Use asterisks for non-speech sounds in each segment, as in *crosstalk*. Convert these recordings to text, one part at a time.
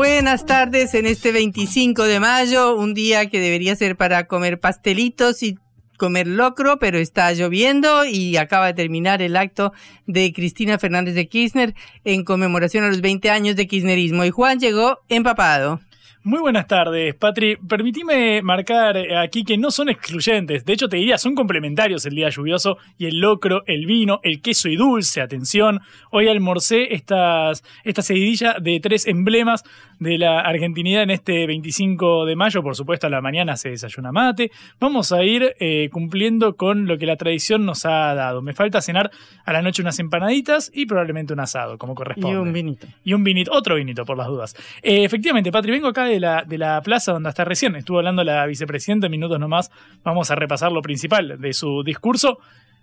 Buenas tardes en este 25 de mayo, un día que debería ser para comer pastelitos y comer locro, pero está lloviendo y acaba de terminar el acto de Cristina Fernández de Kirchner en conmemoración a los 20 años de kirchnerismo. Y Juan llegó empapado. Muy buenas tardes, Patri. Permitime marcar aquí que no son excluyentes. De hecho, te diría, son complementarios el día lluvioso y el locro, el vino, el queso y dulce. Atención, hoy almorcé estas, esta seguidilla de tres emblemas de la argentinidad en este 25 de mayo. Por supuesto, a la mañana se desayuna mate. Vamos a ir eh, cumpliendo con lo que la tradición nos ha dado. Me falta cenar a la noche unas empanaditas y probablemente un asado, como corresponde. Y un vinito. Y un vinito, otro vinito, por las dudas. Eh, efectivamente, Patri, vengo acá de la, de la plaza donde hasta recién estuvo hablando la vicepresidenta, en minutos nomás vamos a repasar lo principal de su discurso.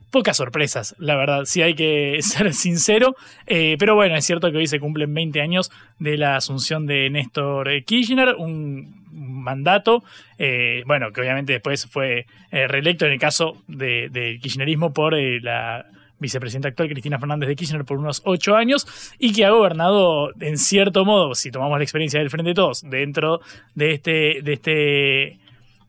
Pocas sorpresas, la verdad, si hay que *laughs* ser sincero. Eh, pero bueno, es cierto que hoy se cumplen 20 años de la asunción de Néstor Kirchner, un mandato, eh, bueno, que obviamente después fue eh, reelecto en el caso del de kirchnerismo por la vicepresidenta actual Cristina Fernández de Kirchner por unos ocho años y que ha gobernado en cierto modo, si tomamos la experiencia del Frente de Todos, dentro de este, de este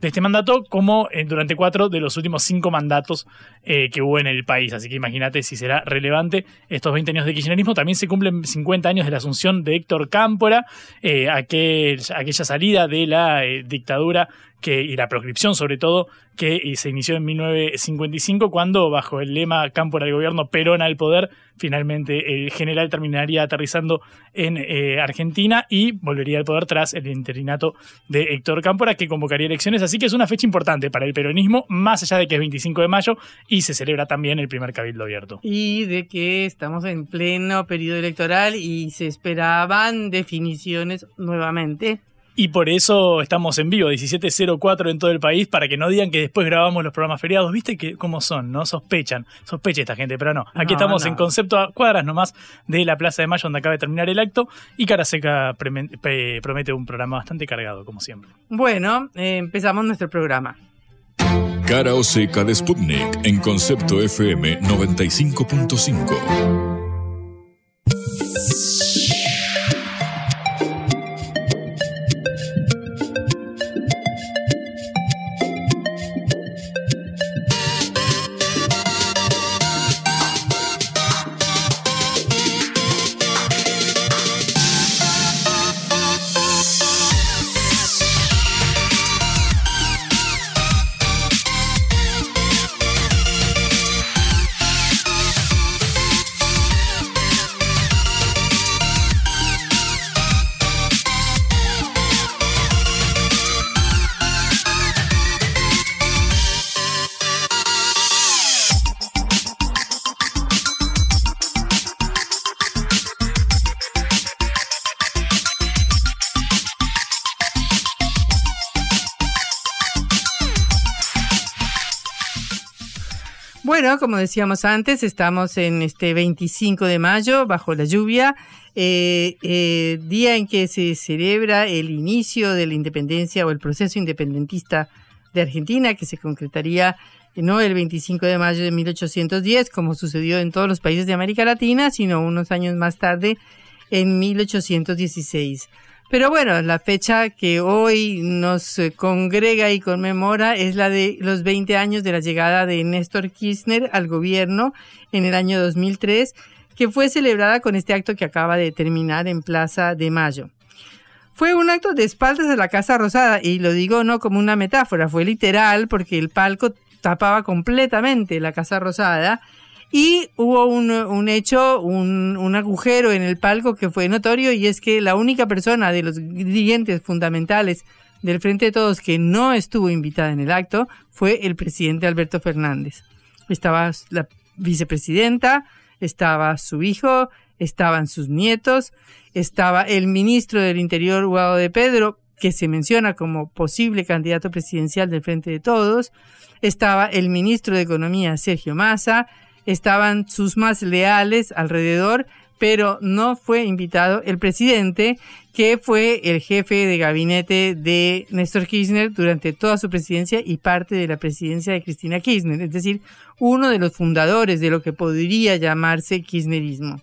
de este mandato como durante cuatro de los últimos cinco mandatos eh, que hubo en el país. Así que imagínate si será relevante estos 20 años de kirchnerismo. También se cumplen 50 años de la asunción de Héctor Cámpora, eh, aquel, aquella salida de la eh, dictadura que, y la proscripción sobre todo, que se inició en 1955 cuando bajo el lema Cámpora al gobierno, Perón al poder, finalmente el general terminaría aterrizando en eh, Argentina y volvería al poder tras el interinato de Héctor Cámpora que convocaría elecciones, así que es una fecha importante para el peronismo, más allá de que es 25 de mayo y se celebra también el primer cabildo abierto. Y de que estamos en pleno periodo electoral y se esperaban definiciones nuevamente y por eso estamos en vivo, 17.04 en todo el país, para que no digan que después grabamos los programas feriados. ¿Viste que cómo son? ¿No? Sospechan, sospecha esta gente, pero no. Aquí estamos en concepto a cuadras nomás de la Plaza de Mayo, donde acaba de terminar el acto. Y Cara Seca promete un programa bastante cargado, como siempre. Bueno, eh, empezamos nuestro programa. Cara o Seca de Sputnik en concepto FM 95.5. Como decíamos antes, estamos en este 25 de mayo, bajo la lluvia, eh, eh, día en que se celebra el inicio de la independencia o el proceso independentista de Argentina, que se concretaría no el 25 de mayo de 1810, como sucedió en todos los países de América Latina, sino unos años más tarde, en 1816. Pero bueno, la fecha que hoy nos congrega y conmemora es la de los 20 años de la llegada de Néstor Kirchner al gobierno en el año 2003, que fue celebrada con este acto que acaba de terminar en Plaza de Mayo. Fue un acto de espaldas a la Casa Rosada, y lo digo no como una metáfora, fue literal porque el palco tapaba completamente la Casa Rosada y hubo un, hecho, un, agujero en el palco que fue notorio y es que la única persona de los dirigentes fundamentales del Frente de Todos que no estuvo invitada en el acto fue el presidente Alberto Fernández. Estaba la vicepresidenta, estaba su hijo, estaban sus nietos, estaba el ministro del Interior, Guado de Pedro, que se menciona como posible candidato presidencial del Frente de Todos, estaba el ministro de Economía, Sergio Massa, estaban sus más leales alrededor, pero no fue invitado el presidente, que fue el jefe de gabinete de Néstor Kirchner durante toda su presidencia y parte de la presidencia de Cristina Kirchner, es decir, uno de los fundadores de lo que podría llamarse kirchnerismo.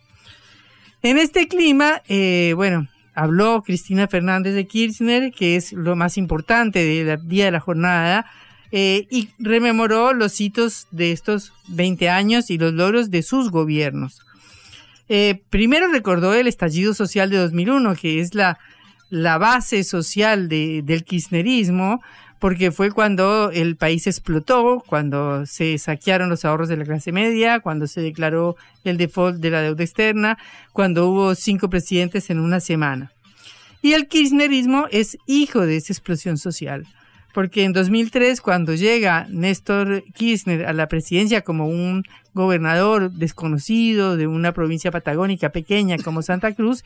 En este clima, eh, bueno, habló Cristina Fernández de Kirchner, que es lo más importante del día de la jornada, eh, y rememoró los hitos de estos 20 años y los logros de sus gobiernos. Eh, primero recordó el estallido social de 2001, que es la, la base social del kirchnerismo, porque fue cuando el país explotó, cuando se saquearon los ahorros de la clase media, cuando se declaró el default de la deuda externa, cuando hubo cinco presidentes en una semana. Y el kirchnerismo es hijo de esa explosión social porque en 2003, cuando llega Néstor Kirchner a la presidencia como un gobernador desconocido de una provincia patagónica pequeña como Santa Cruz,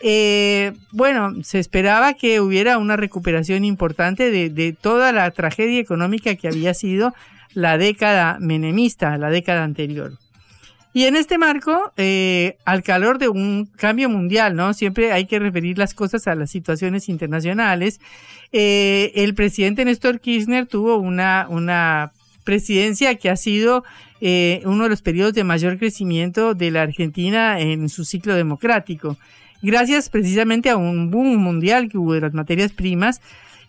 eh, bueno, se esperaba que hubiera una recuperación importante de, de toda la tragedia económica que había sido la década menemista, la década anterior. Y en este marco, eh, al calor de un cambio mundial, ¿no? Siempre hay que referir las cosas a las situaciones internacionales. Eh, el presidente Néstor Kirchner tuvo una, una presidencia que ha sido eh, uno de los periodos de mayor crecimiento de la Argentina en su ciclo democrático. Gracias precisamente a un boom mundial que hubo de las materias primas,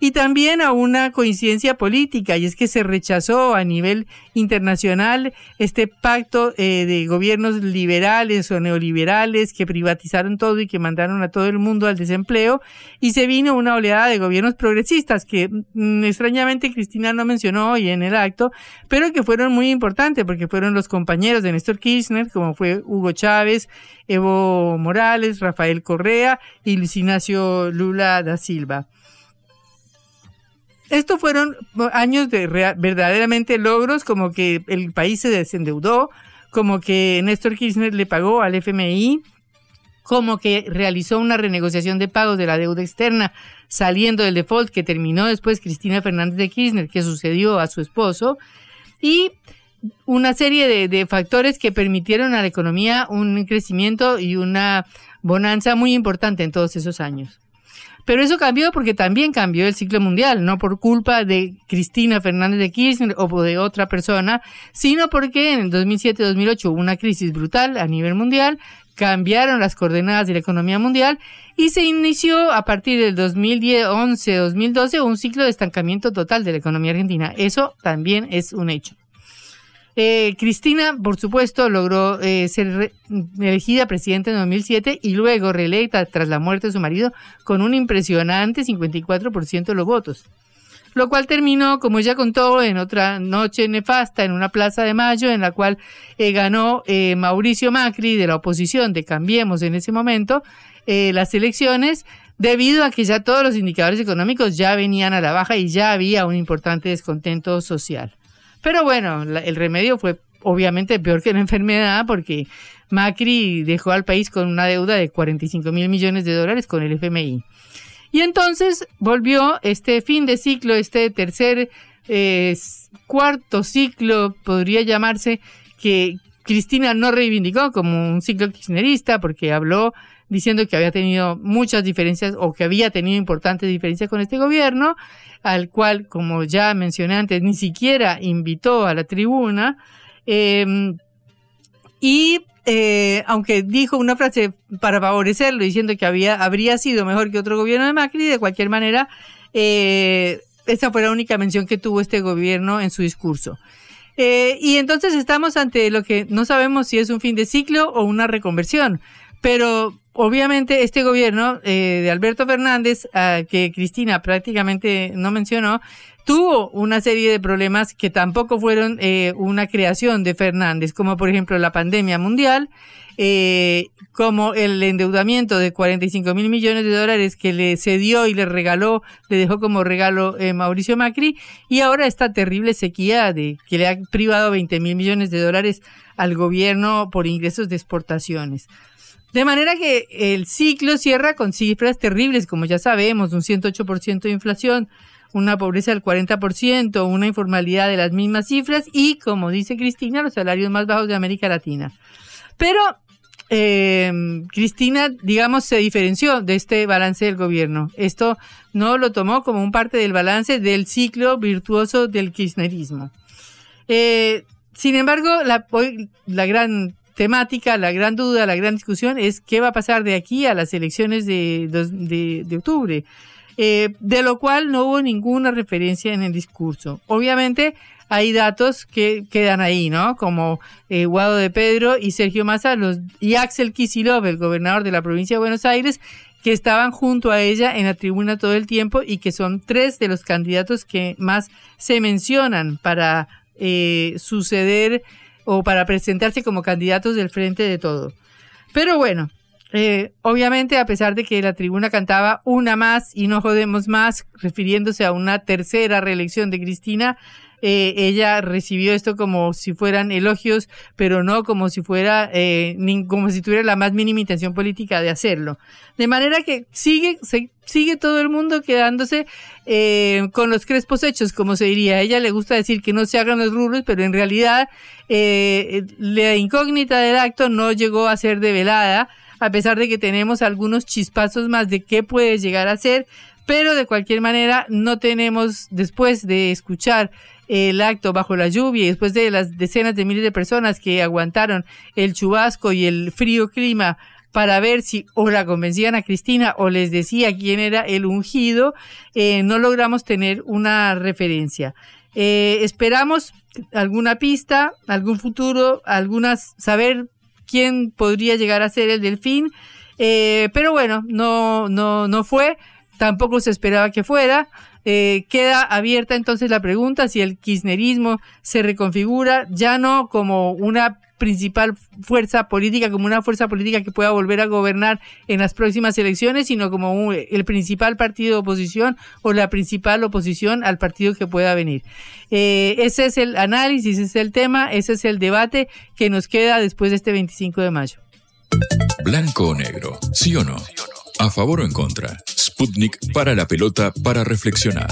y también a una coincidencia política, y es que se rechazó a nivel internacional este pacto eh, de gobiernos liberales o neoliberales que privatizaron todo y que mandaron a todo el mundo al desempleo, y se vino una oleada de gobiernos progresistas que mm, extrañamente Cristina no mencionó hoy en el acto, pero que fueron muy importantes porque fueron los compañeros de Néstor Kirchner, como fue Hugo Chávez, Evo Morales, Rafael Correa y Luis Ignacio Lula da Silva. Estos fueron años de verdaderamente logros, como que el país se desendeudó, como que Néstor Kirchner le pagó al FMI, como que realizó una renegociación de pagos de la deuda externa saliendo del default que terminó después Cristina Fernández de Kirchner, que sucedió a su esposo, y una serie de, de, factores que permitieron a la economía un crecimiento y una bonanza muy importante en todos esos años. Pero eso cambió porque también cambió el ciclo mundial, no por culpa de Cristina Fernández de Kirchner o de otra persona, sino porque en el 2007-2008 hubo una crisis brutal a nivel mundial, cambiaron las coordenadas de la economía mundial y se inició a partir del 2011-2012 un ciclo de estancamiento total de la economía argentina. Eso también es un hecho. Eh, Cristina, por supuesto, logró eh, ser elegida presidenta en 2007 y luego reelecta tras la muerte de su marido con un impresionante 54% de los votos. Lo cual terminó, como ella contó, en otra noche nefasta en una plaza de mayo en la cual eh, ganó Mauricio Macri de la oposición de Cambiemos en ese momento las elecciones debido a que ya todos los indicadores económicos ya venían a la baja y ya había un importante descontento social. Pero bueno, el remedio fue obviamente peor que la enfermedad porque Macri dejó al país con una deuda de 45 mil millones de dólares con el FMI. Y entonces volvió este fin de ciclo, este tercer, eh, cuarto ciclo, podría llamarse, que Cristina no reivindicó como un ciclo kirchnerista porque habló diciendo que había tenido muchas diferencias o que había tenido importantes diferencias con este gobierno, al cual, como ya mencioné antes, ni siquiera invitó a la tribuna. Em, y eh, aunque dijo una frase para favorecerlo, diciendo que había, habría sido mejor que otro gobierno de Macri, de cualquier manera, eh, esa fue la única mención que tuvo este gobierno en su discurso. Eh, y entonces estamos ante lo que no sabemos si es un fin de ciclo o una reconversión. Pero obviamente este gobierno eh, de Alberto Fernández, ah, que Cristina prácticamente no mencionó, tuvo una serie de problemas que tampoco fueron eh, una creación de Fernández, como por ejemplo la pandemia mundial, eh, como el endeudamiento de 45 mil millones de dólares que le cedió y le regaló, le dejó como regalo Mauricio Macri, y ahora esta terrible sequía de que le ha privado 20 mil millones de dólares al gobierno por ingresos de exportaciones. De manera que el ciclo cierra con cifras terribles, como ya sabemos, un 108% de inflación, una pobreza del 40%, una informalidad de las mismas cifras y, como dice Cristina, los salarios más bajos de América Latina. Pero eh, Cristina, digamos, se diferenció de este balance del gobierno. Esto no lo tomó como un parte del balance del ciclo virtuoso del kirchnerismo. Eh, sin embargo, la, la gran temática, la gran duda, la gran discusión es qué va a pasar de aquí a las elecciones de, de, octubre. Eh, de lo cual no hubo ninguna referencia en el discurso. Obviamente hay datos que quedan ahí, ¿no? Como eh, Guado de Pedro y Sergio Massa los, y Axel Kicillof, el gobernador de la provincia de Buenos Aires, que estaban junto a ella en la tribuna todo el tiempo y que son tres de los candidatos que más se mencionan para eh, suceder o para presentarse como candidatos del frente de todo. Pero bueno, eh, obviamente, a pesar de que la tribuna cantaba una más y no jodemos más, refiriéndose a una tercera reelección de Cristina, eh, ella recibió esto como si fueran elogios, pero no como si fuera, eh, como si tuviera la más mínima intención política de hacerlo. De manera que sigue, sigue todo el mundo quedándose eh, con los crespos hechos, como se diría. Ella le gusta decir que no se hagan los rulos, pero en realidad eh, la incógnita del acto no llegó a ser develada a pesar de que tenemos algunos chispazos más de qué puede llegar a ser, pero de cualquier manera no tenemos, después de escuchar el acto bajo la lluvia y después de las decenas de miles de personas que aguantaron el chubasco y el frío clima para ver si o la convencían a Cristina o les decía quién era el ungido, eh, no logramos tener una referencia. Eh, esperamos alguna pista, algún futuro, algunas, saber quién podría llegar a ser el delfín. Eh, pero bueno, no, no, no fue, tampoco se esperaba que fuera. Eh, queda abierta entonces la pregunta si el kirchnerismo se reconfigura ya no como una principal fuerza política, como una fuerza política que pueda volver a gobernar en las próximas elecciones, sino como el principal partido de oposición o la principal oposición al partido que pueda venir. Eh, ese es el análisis, ese es el tema, ese es el debate que nos queda después de este 25 de mayo. Blanco o negro, sí o no. A favor o en contra. Sputnik para la pelota para reflexionar.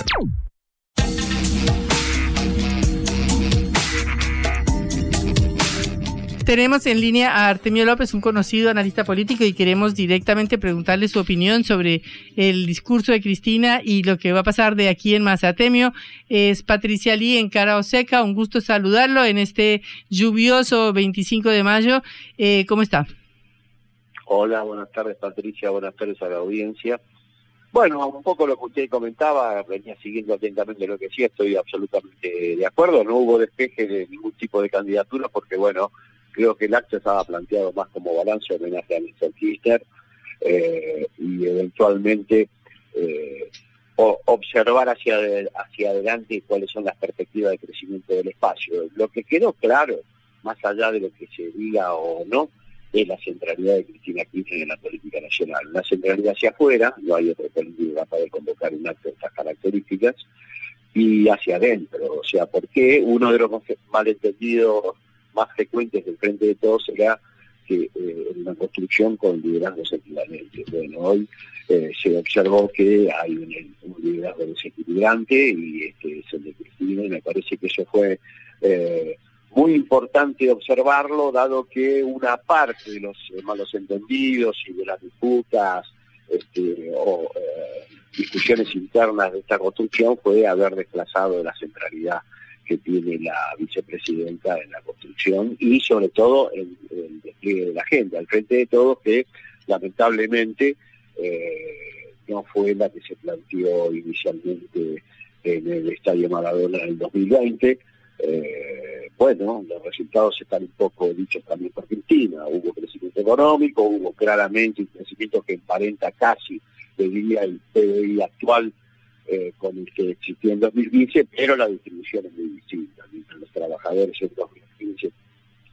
Tenemos en línea a Artemio López, un conocido analista político, y queremos directamente preguntarle su opinión sobre el discurso de Cristina y lo que va a pasar de aquí en más. Artemio es Patricia Lee en Cara Oseca, un gusto saludarlo en este lluvioso 25 de mayo. Eh, ¿Cómo está? Hola, buenas tardes Patricia, buenas tardes a la audiencia. Bueno, un poco lo que usted comentaba, venía siguiendo atentamente lo que sí, estoy absolutamente de acuerdo, no hubo despeje de ningún tipo de candidatura porque, bueno, creo que el acto estaba planteado más como balance homenaje a Néstor Kirchner eh, y eventualmente eh, observar hacia, hacia adelante cuáles son las perspectivas de crecimiento del espacio. Lo que quedó claro, más allá de lo que se diga o no, es la centralidad de Cristina Kirchner en la política nacional. La centralidad hacia afuera, no hay otro político capaz de convocar un acto de estas características, y hacia adentro. O sea, porque uno de los malentendidos más frecuentes del frente de todos será que eh, una construcción con liderazgos equivalentes. Bueno, hoy eh, se observó que hay un, liderazgo desequilibrante y este es el de Cristina y me parece que eso fue eh, muy importante observarlo, dado que una parte de los malos entendidos y de las disputas este, o discusiones internas de esta construcción fue haber desplazado de la centralidad que tiene la vicepresidenta en la construcción y sobre todo el despliegue de la gente, al frente de todos que lamentablemente eh, no fue la que se planteó inicialmente en el Estadio Maradona en el 2020, eh, bueno, los resultados están un poco dichos también por Cristina. Hubo crecimiento económico, hubo claramente un crecimiento que emparenta casi, diría, el PBI actual eh, con el que existió en 2015, pero la distribución es muy distinta. Mientras los trabajadores en 2015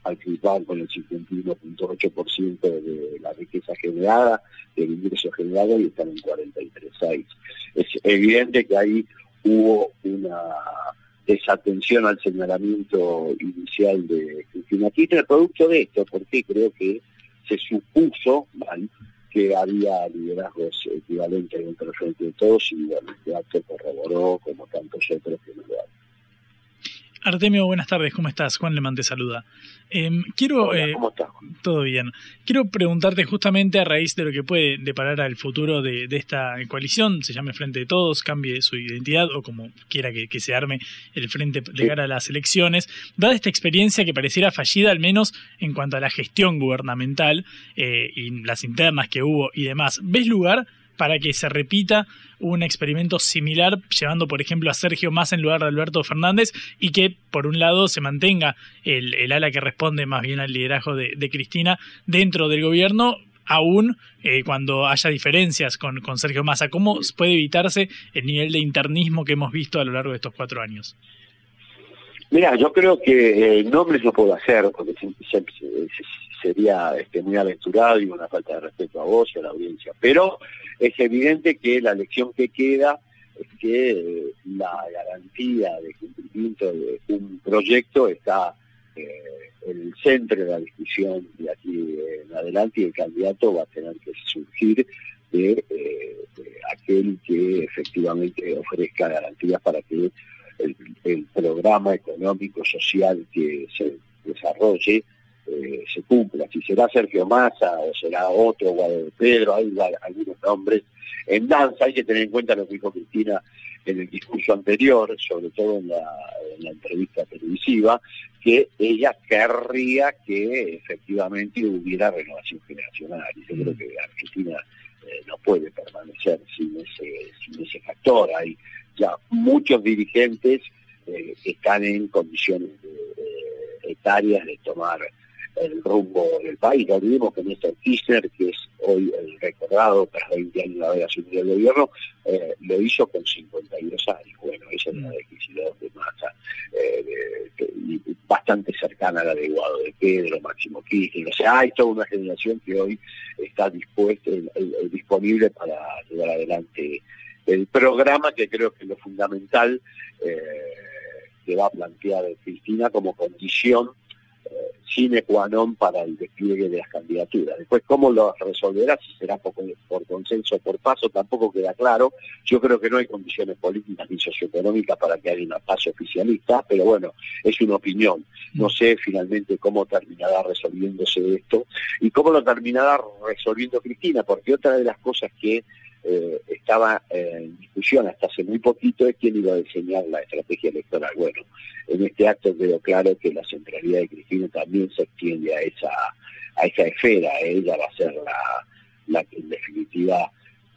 alcanzaban con el 51.8% de la riqueza generada, del ingreso generado, y están en 43.6. Es evidente que ahí hubo una desatención al señalamiento inicial de Cristina Kirchner, producto de esto, porque creo que se supuso que había liderazgos equivalentes dentro del frente de todos y bueno, este acto corroboró como tantos otros que no lo. Artemio, buenas tardes, ¿cómo estás? Juan Lemán te saluda. Em, quiero, Hola, ¿Cómo estás? Todo bien. Quiero preguntarte justamente a raíz de lo que puede deparar al futuro de, esta coalición, se llame Frente de Todos, cambie su identidad o como quiera que, se arme el frente de cara a las elecciones, dada esta experiencia que pareciera fallida al menos en cuanto a la gestión gubernamental eh, y las internas que hubo y demás, ¿ves lugar para que se repita un experimento similar, llevando por ejemplo a Sergio más en lugar de Alberto Fernández, y que por un lado se mantenga el, ala que responde más bien al liderazgo de, Cristina dentro del gobierno, aún eh, cuando haya diferencias con, con Sergio Massa. ¿Cómo puede evitarse el nivel de internismo que hemos visto a lo largo de estos cuatro años? Mira, yo creo que eh, nombres no puedo hacer, porque sería este, muy aventurado y una falta de respeto a vos y a la audiencia. Pero es evidente que la lección que queda es que eh, la garantía de cumplimiento de un proyecto está eh, en el centro de la discusión de aquí en adelante y el candidato va a tener que surgir de, eh, aquel que efectivamente ofrezca garantías para que el programa económico social que se desarrolle eh, se cumpla. Si será Sergio Massa o será otro, Guadalupe Pedro, hay algunos nombres en danza. Hay que tener en cuenta lo que dijo Cristina en el discurso anterior, sobre todo en la, entrevista televisiva, que ella querría que efectivamente hubiera renovación generacional. Y yo creo que Argentina eh, no puede permanecer sin ese, sin ese factor. Hay ya muchos dirigentes eh, que están en condiciones etarias de tomar el rumbo del país. No olvidemos que Néstor Kirchner, que es hoy el recordado tras 20 años de haber asumido el gobierno, eh, lo hizo con 52 años. Bueno, esa es una decisión de masa eh, bastante cercana a la de Pedro, Máximo Kirchner. O sea, hay toda una generación que hoy está dispuesta, disponible para llevar adelante el programa, que creo que es lo fundamental eh, que va a plantear Cristina como condición sine qua non para el despliegue de las candidaturas. Después, ¿cómo lo resolverá? Si será por, por consenso o por paso, tampoco queda claro. Yo creo que no hay condiciones políticas ni socioeconómicas para que haya una paso oficialista, pero bueno, es una opinión. No sé finalmente cómo terminará resolviéndose esto y cómo lo terminará resolviendo Cristina, porque otra de las cosas que eh, estaba en discusión hasta hace muy poquito es quién iba a diseñar la estrategia electoral. Bueno, en este acto quedó claro que la centralidad de Cristina también se extiende a esa, a esa esfera. Ella va a ser la, la en definitiva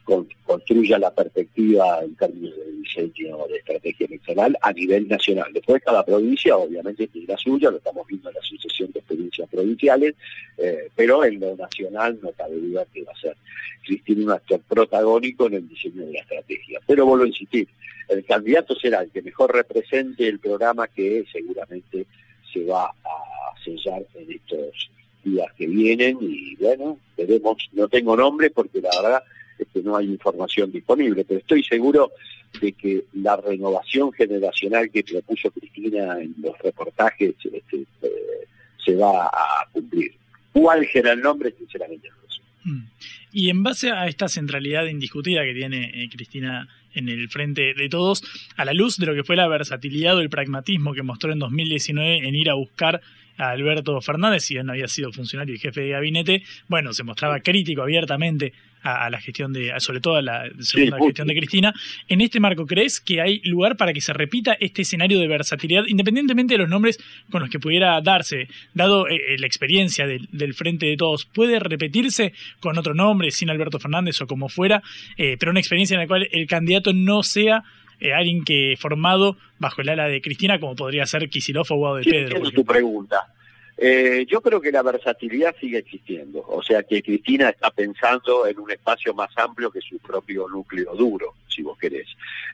construya la perspectiva en términos de diseño de estrategia electoral a nivel nacional. Después cada provincia obviamente tiene la suya, lo estamos viendo en la sucesión de experiencias provinciales, eh, pero en lo nacional no cabe duda que va a ser Cristina un actor protagónico en el diseño de la estrategia. Pero vuelvo a insistir, el candidato será el que mejor represente el programa que seguramente se va a sellar en estos días que vienen y bueno, veremos, no tengo nombre porque la verdad es que no hay información disponible, pero estoy seguro de que la renovación generacional que propuso Cristina en los reportajes este, eh, se va a cumplir. ¿Cuál será el nombre? Sinceramente no lo sé. Mm. Y en base a esta centralidad indiscutida que tiene eh, Cristina en el frente de todos, a la luz de lo que fue la versatilidad o el pragmatismo que mostró en 2019 en ir a buscar a Alberto Fernández, si no había sido funcionario y jefe de gabinete, bueno, se mostraba crítico abiertamente a, la gestión de, sobre todo a la segunda gestión de Cristina. En este marco, ¿crees que hay lugar para que se repita este escenario de versatilidad, independientemente de los nombres con los que pudiera darse, dado eh, eh, la experiencia del Frente de Todos? ¿Puede repetirse con otro nombre, sin Alberto Fernández o como fuera, eh, pero una experiencia en la cual el candidato no sea eh, alguien que formado bajo el ala de Cristina, como podría ser Kisilov o de Sí, Pedro. entiendo tu pregunta. Eh, yo creo que la versatilidad sigue existiendo, o sea que Cristina está pensando en un espacio más amplio que su propio núcleo duro, si vos querés.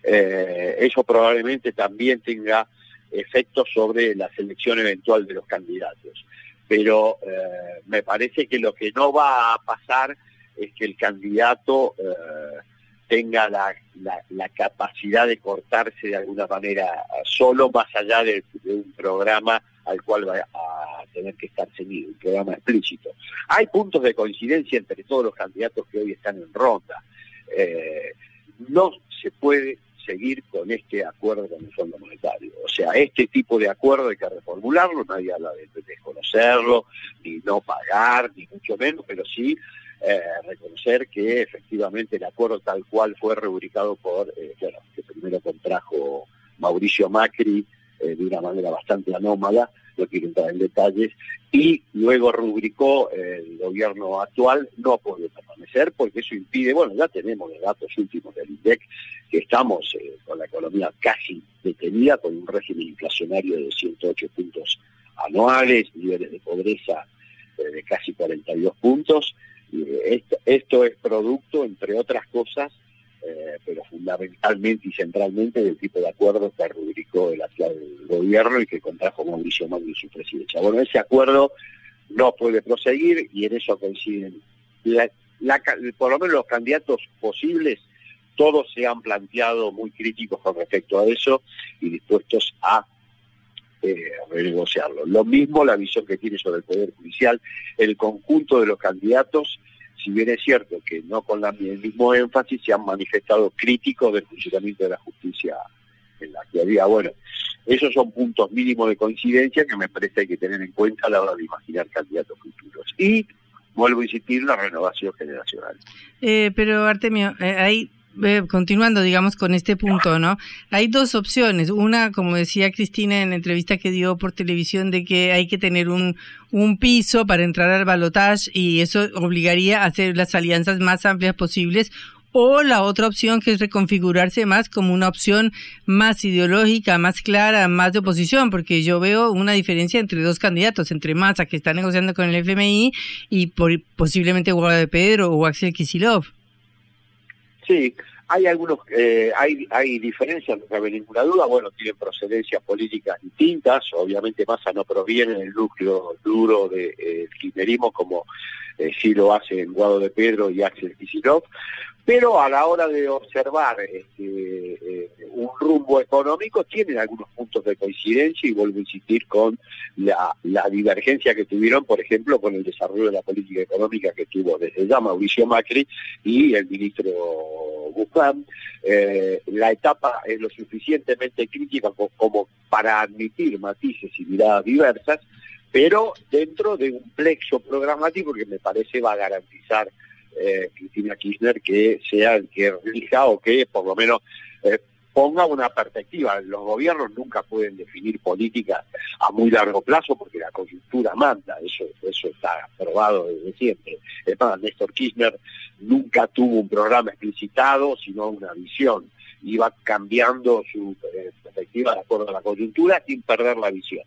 Eh, eso probablemente también tenga efectos sobre la selección eventual de los candidatos, pero eh, me parece que lo que no va a pasar es que el candidato eh, tenga la, capacidad de cortarse de alguna manera solo más allá de, de un programa al cual va a tener que estar seguido, un programa explícito. Hay puntos de coincidencia entre todos los candidatos que hoy están en ronda. Eh, no se puede seguir con este acuerdo con el Fondo Monetario. O sea, este tipo de acuerdo hay que reformularlo, nadie habla de desconocerlo, ni no pagar, ni mucho menos, pero sí eh, reconocer que efectivamente el acuerdo tal cual fue rubricado por, eh, bueno, que primero contrajo Mauricio Macri eh, de una manera bastante anómala, no quiero entrar en detalles, y luego rubricó el gobierno actual, no puede permanecer porque eso impide, bueno, ya tenemos los datos últimos del INDEC, que estamos con la economía casi detenida, con un régimen inflacionario de 108 puntos anuales, niveles de pobreza de casi 42 puntos. Esto, es producto, entre otras cosas, eh, pero fundamentalmente y centralmente del tipo de acuerdo que rubricó el actual gobierno y que contrajo Mauricio Macri su presidencia. Bueno, ese acuerdo no puede proseguir y en eso coinciden. La- la por lo menos los candidatos posibles, todos se han planteado muy críticos con respecto a eso y dispuestos a eh, renegociarlo. Lo mismo la visión que tiene sobre el Poder Judicial, el conjunto de los candidatos, si bien es cierto que no con la- el mismo énfasis, se han manifestado críticos del funcionamiento de la justicia en la actualidad. Bueno, esos son puntos mínimos de coincidencia que me parece hay que tener en cuenta a la hora de imaginar candidatos futuros. Y, vuelvo a insistir, la renovación generacional. Eh, pero Artemio, eh, ahí continuando, digamos, con este punto, ¿no? Hay dos opciones. Una, como decía Cristina en la entrevista que dio por televisión, de que hay que tener un, un piso para entrar al balotaje y eso obligaría a hacer las alianzas más amplias posibles. O la otra opción que es reconfigurarse más como una opción más ideológica, más clara, más de oposición, porque yo veo una diferencia entre dos candidatos, entre Massa, que está negociando con el FMI, y por, posiblemente Guado de Pedro o Axel Kisilov. Sí, hay algunos, eh, hay, hay diferencias, no cabe ninguna duda, bueno, tienen procedencias políticas distintas, obviamente Massa no proviene del núcleo duro del de, kirchnerismo como eh, sí lo hacen Guado de Pedro y Axel Kicillof, pero a la hora de observar este, eh, un rumbo económico tienen algunos puntos de coincidencia y vuelvo a insistir con la, divergencia que tuvieron, por ejemplo, con el desarrollo de la política económica que tuvo desde ya Mauricio Macri y el ministro Guzmán. Eh, la etapa es lo suficientemente crítica como para admitir matices y miradas diversas, pero dentro de un plexo programático que me parece va a garantizar eh, Cristina Kirchner que sea el que rija o que por lo menos eh, ponga una perspectiva. Los gobiernos nunca pueden definir políticas a muy largo plazo porque la coyuntura manda, eso, eso está probado desde siempre. Es más, Néstor Kirchner nunca tuvo un programa explicitado, sino una visión. Iba cambiando su eh, perspectiva de acuerdo a la coyuntura sin perder la visión.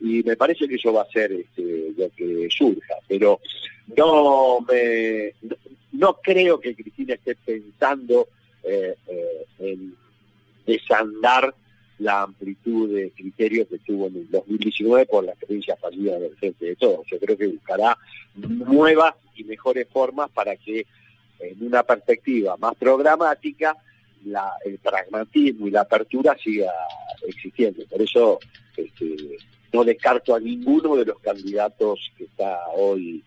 Y me parece que eso va a ser este, lo que surja, pero no me no, creo que Cristina esté pensando eh, eh, en desandar la amplitud de criterios que tuvo en el 2019 por la experiencia fallida del frente de todos. Yo creo que buscará nuevas y mejores formas para que en una perspectiva más programática la, el pragmatismo y la apertura siga existiendo. Por eso este, no descarto a ninguno de los candidatos que está hoy,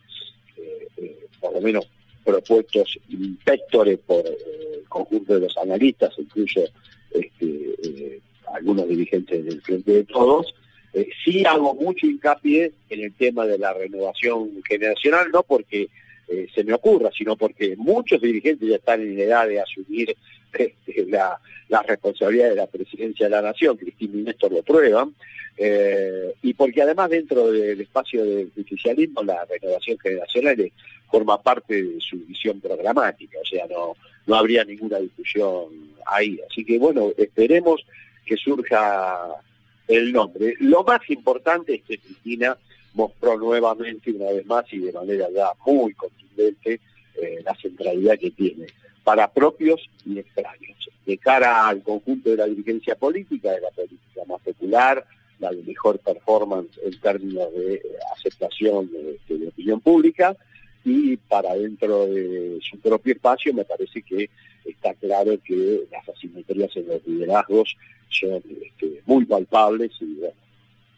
eh, eh, por lo menos propuestos inspectores por eh, el conjunto de los analistas, incluso este, algunos dirigentes del Frente de Todos. Sí hago mucho hincapié en el tema de la renovación generacional, no porque se me ocurra, sino porque muchos dirigentes ya están en edad de asumir este, la, responsabilidad de la presidencia de la nación, Cristina y Néstor lo prueban, eh, y porque además dentro del espacio del oficialismo la renovación generacional forma parte de su visión programática, o sea, no, no habría ninguna discusión ahí. Así que bueno, esperemos que surja el nombre. Lo más importante es que Cristina mostró nuevamente, una vez más y de manera ya muy contundente, eh, la centralidad que tiene para propios y extraños. De cara al conjunto de la dirigencia política, de la política más popular, la de mejor performance en términos de eh, aceptación de, opinión pública, y para dentro de su propio espacio me parece que está claro que las asimetrías en los liderazgos son este, muy palpables y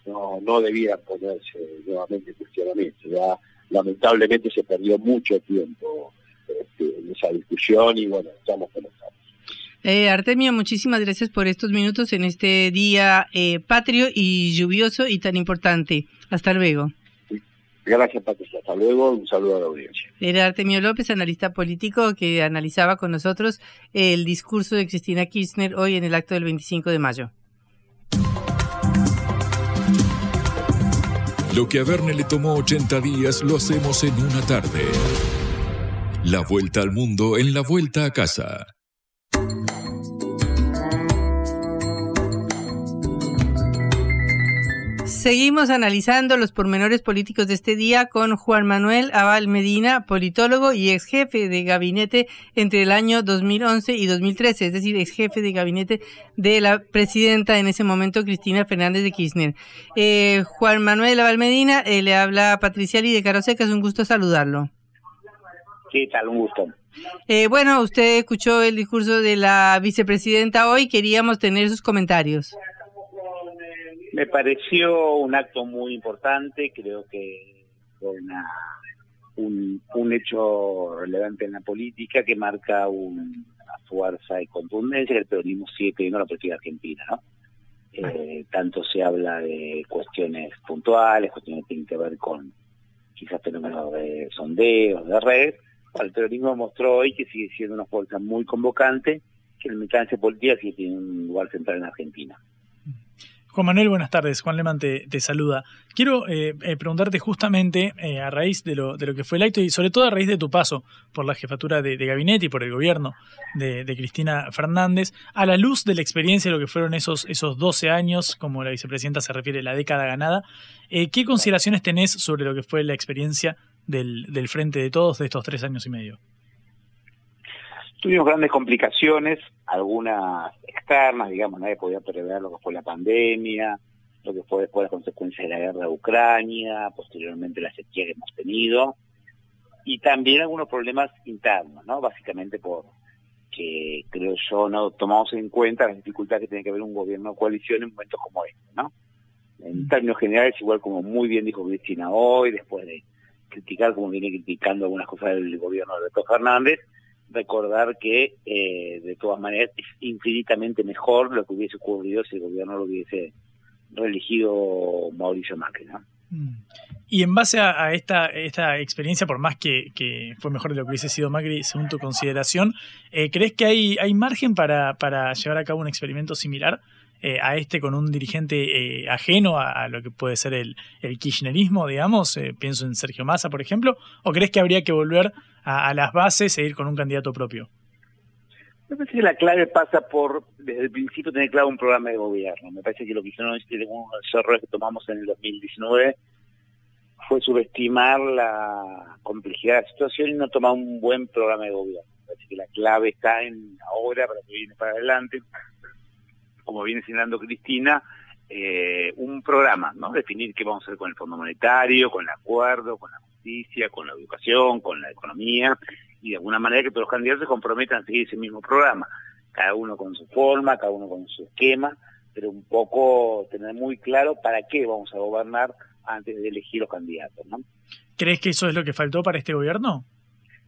no, no debieran ponerse nuevamente en cuestionamiento. Ya lamentablemente se perdió mucho tiempo este, en esa discusión y bueno, estamos con eh, Artemio, muchísimas gracias por estos minutos en este día eh, patrio y lluvioso y tan importante. Hasta luego. Gracias, Patricia. Hasta luego. Un saludo a la audiencia. Era Artemio López, analista político, que analizaba con nosotros el discurso de Cristina Kirchner hoy en el acto del 25 de mayo. Lo que a Verne le tomó 80 días lo hacemos en una tarde. La vuelta al mundo en la vuelta a casa. Seguimos analizando los pormenores políticos de este día con Juan Manuel Aval Medina, politólogo y ex jefe de gabinete entre el año 2011 y 2013, es decir, ex jefe de gabinete de la presidenta en ese momento, Cristina Fernández de Kirchner. Eh, Juan Manuel Aval Medina, eh, le habla Patricia Lee de Caroseca, es un gusto saludarlo. ¿Qué tal? Un gusto. Eh, bueno, usted escuchó el discurso de la vicepresidenta hoy, queríamos tener sus comentarios. Me pareció un acto muy importante, creo que fue una, un, un hecho relevante en la política que marca una fuerza y contundencia que el peronismo sigue teniendo la política argentina, ¿no? Eh, tanto se habla de cuestiones puntuales, cuestiones que tienen que ver con quizás fenómenos de sondeos, de red. El peronismo mostró hoy que sigue siendo una fuerza muy convocante, que la militancia política sigue tiene un lugar central en Argentina. Juan Manuel, buenas tardes. Juan Leman te, saluda. Quiero eh, eh, preguntarte justamente eh, a raíz de lo, de lo que fue el acto y sobre todo a raíz de tu paso por la jefatura de, gabinete y por el gobierno de, Cristina Fernández, a la luz de la experiencia de lo que fueron esos, esos 12 años, como la vicepresidenta se refiere, la década ganada, ¿qué consideraciones tenés sobre lo que fue la experiencia del, del Frente de Todos de estos tres años y medio? Tuvimos grandes complicaciones, algunas externas, digamos, nadie podía prever lo que fue la pandemia, lo que fue después las consecuencias de la guerra de Ucrania, posteriormente la sequía que hemos tenido, y también algunos problemas internos, ¿no? Básicamente por que creo yo no tomamos en cuenta las dificultades que tiene que haber un gobierno de coalición en momentos como este, ¿no? En términos generales, igual como muy bien dijo Cristina hoy, después de criticar como viene criticando algunas cosas del gobierno de Alberto Fernández, recordar que eh, de todas maneras es infinitamente mejor lo que hubiese ocurrido si el gobierno lo hubiese reelegido Mauricio Macri. ¿no? Mm. Y en base a, esta, esta experiencia, por más que, fue mejor de lo que hubiese sido Macri, según tu consideración, eh, ¿crees que hay, hay margen para, para llevar a cabo un experimento similar? Eh, a este con un dirigente ajeno a, lo que puede ser el, el kirchnerismo, digamos, pienso en Sergio Massa, por ejemplo, o crees que habría que volver a, las bases e ir con un candidato propio? Me parece que la clave pasa por, desde el principio, tener claro un programa de gobierno. Me parece que lo que hicieron uno de los errores que tomamos en el 2019 fue subestimar la complejidad de la situación y no tomar un buen programa de gobierno. Me parece que la clave está en ahora, para que viene para adelante, como viene señalando Cristina, eh, un programa, ¿no? Definir qué vamos a hacer con el Fondo Monetario, con el acuerdo, con la con la educación, con la economía, y de alguna manera que todos los candidatos se comprometan a seguir ese mismo programa, cada uno con su forma, cada uno con su esquema, pero un poco tener muy claro para qué vamos a gobernar antes de elegir los candidatos. ¿no? ¿Crees que eso es lo que faltó para este gobierno?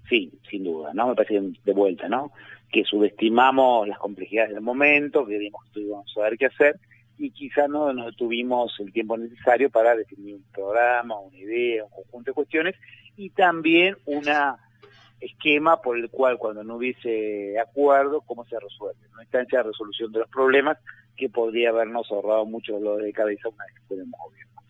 Sí, sin duda, ¿no? Me parece de vuelta, ¿no? Que subestimamos las complejidades del momento, que digamos que íbamos a saber qué hacer, y quizá no, tuvimos el tiempo necesario para definir un programa, una idea, un conjunto de cuestiones y también un esquema por el cual cuando no hubiese acuerdo, cómo se resuelve, una instancia de resolución de los problemas que podría habernos ahorrado mucho dolor de cabeza una vez que tenemos gobierno.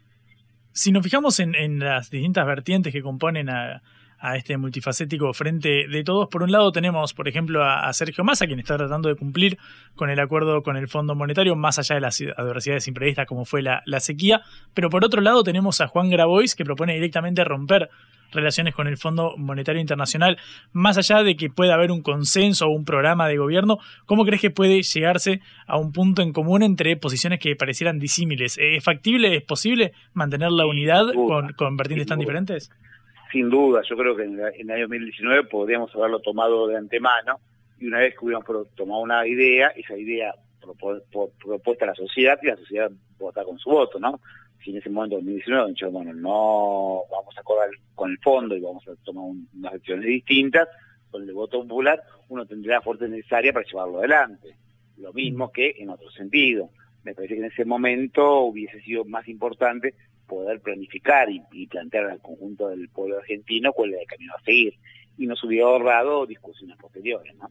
Si nos fijamos en, las distintas vertientes que componen a, a este multifacético frente de todos. Por un lado tenemos, por ejemplo, a, Sergio Massa, quien está tratando de cumplir con el acuerdo con el Fondo Monetario, más allá de las adversidades imprevistas como fue la, la sequía. Pero por otro lado tenemos a Juan Grabois, que propone directamente romper relaciones con el Fondo Monetario Internacional, más allá de que pueda haber un consenso o un programa de gobierno, ¿cómo crees que puede llegarse a un punto en común entre posiciones que parecieran disímiles? ¿Es factible, es posible mantener la unidad con, con vertientes tan diferentes? Sin duda, yo creo que en, el año 2019 podríamos haberlo tomado de antemano y una vez que hubiéramos tomado una idea, esa idea propuesta a la sociedad y la sociedad vota con su voto, ¿no? si en ese momento, en 2019, dicho, bueno, no vamos a acordar con el fondo y vamos a tomar unas acciones distintas, con el voto popular uno tendría la fuerza necesaria para llevarlo adelante. Lo mismo que en otro sentido. Me parece que en ese momento hubiese sido más importante poder planificar y, plantear al conjunto del pueblo argentino cuál era el camino a seguir. Y nos hubiera ahorrado discusiones posteriores, ¿no?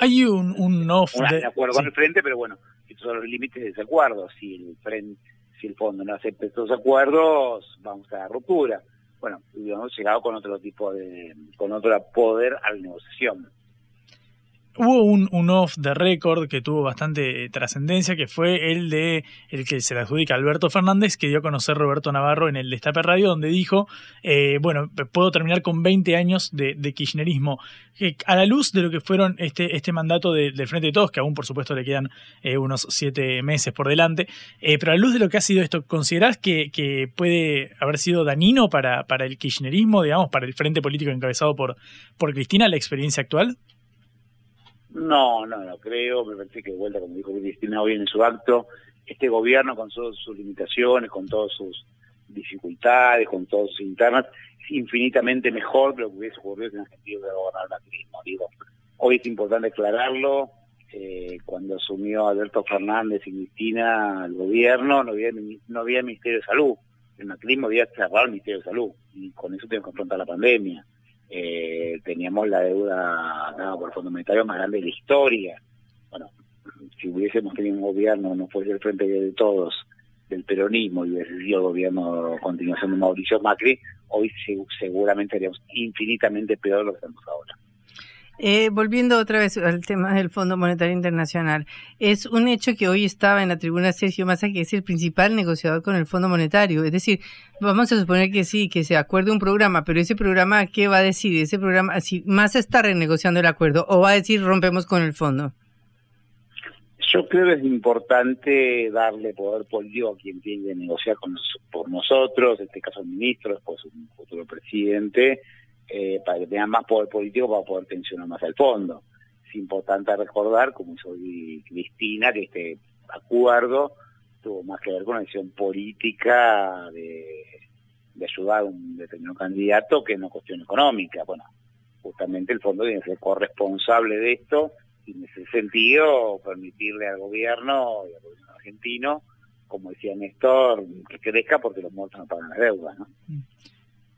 Hay un, un off de... acuerdo con el frente, pero bueno, estos son los límites de ese acuerdo. Si el frente si el fondo no acepta estos acuerdos, vamos a la ruptura. Bueno, hemos llegado con otro tipo de, con otro poder a la negociación. Hubo un, off de récord que tuvo bastante eh, trascendencia, que fue el de el que se le adjudica Alberto Fernández, que dio a conocer Roberto Navarro en el Destape Radio, donde dijo, eh, bueno, puedo terminar con 20 años de, kirchnerismo. a la luz de lo que fueron este, este mandato del Frente de Todos, que aún por supuesto le quedan eh, unos siete meses por delante, pero a la luz de lo que ha sido esto, ¿considerás que, que puede haber sido dañino para, para el kirchnerismo, digamos, para el frente político encabezado por, por Cristina, la experiencia actual? No, no, no creo. Me parece que de vuelta, como dijo Cristina hoy en su acto, este gobierno con todas sus limitaciones, con todas sus dificultades, con todas sus internas, es infinitamente mejor de lo que hubiese ocurrido en Argentina de gobernar el macrismo. Digo, hoy es importante aclararlo. Eh, cuando asumió Alberto Fernández y Cristina el gobierno, no había, no había Ministerio de Salud. El macrismo había cerrado el Ministerio de Salud y con eso tenemos que afrontar la pandemia eh, teníamos la deuda dada por el Fondo Monetario más grande de la historia. Bueno, si hubiésemos tenido un gobierno, no fuese el frente de todos, del peronismo y hubiese sido gobierno continuación de Mauricio Macri, hoy seguramente seríamos infinitamente peor de lo que estamos ahora. Eh, volviendo otra vez al tema del Fondo Monetario Internacional, es un hecho que hoy estaba en la tribuna Sergio Massa, que es el principal negociador con el Fondo Monetario. Es decir, vamos a suponer que sí, que se acuerde un programa, pero ese programa, ¿qué va a decir? Ese programa, si Massa está renegociando el acuerdo, o va a decir rompemos con el fondo. Yo creo que es importante darle poder político a quien tiene que negociar con por nosotros, en este caso el ministro, después un futuro presidente, eh, para que tengan más poder político para poder tensionar más al fondo. Es importante recordar, como hizo Cristina, que este acuerdo tuvo más que ver con la decisión política de, ayudar a un determinado candidato que no cuestión económica. Bueno, justamente el fondo tiene que ser corresponsable de esto y en ese sentido permitirle al gobierno y al gobierno argentino, como decía Néstor, que crezca porque los muertos no pagan la deuda. ¿no? Mm.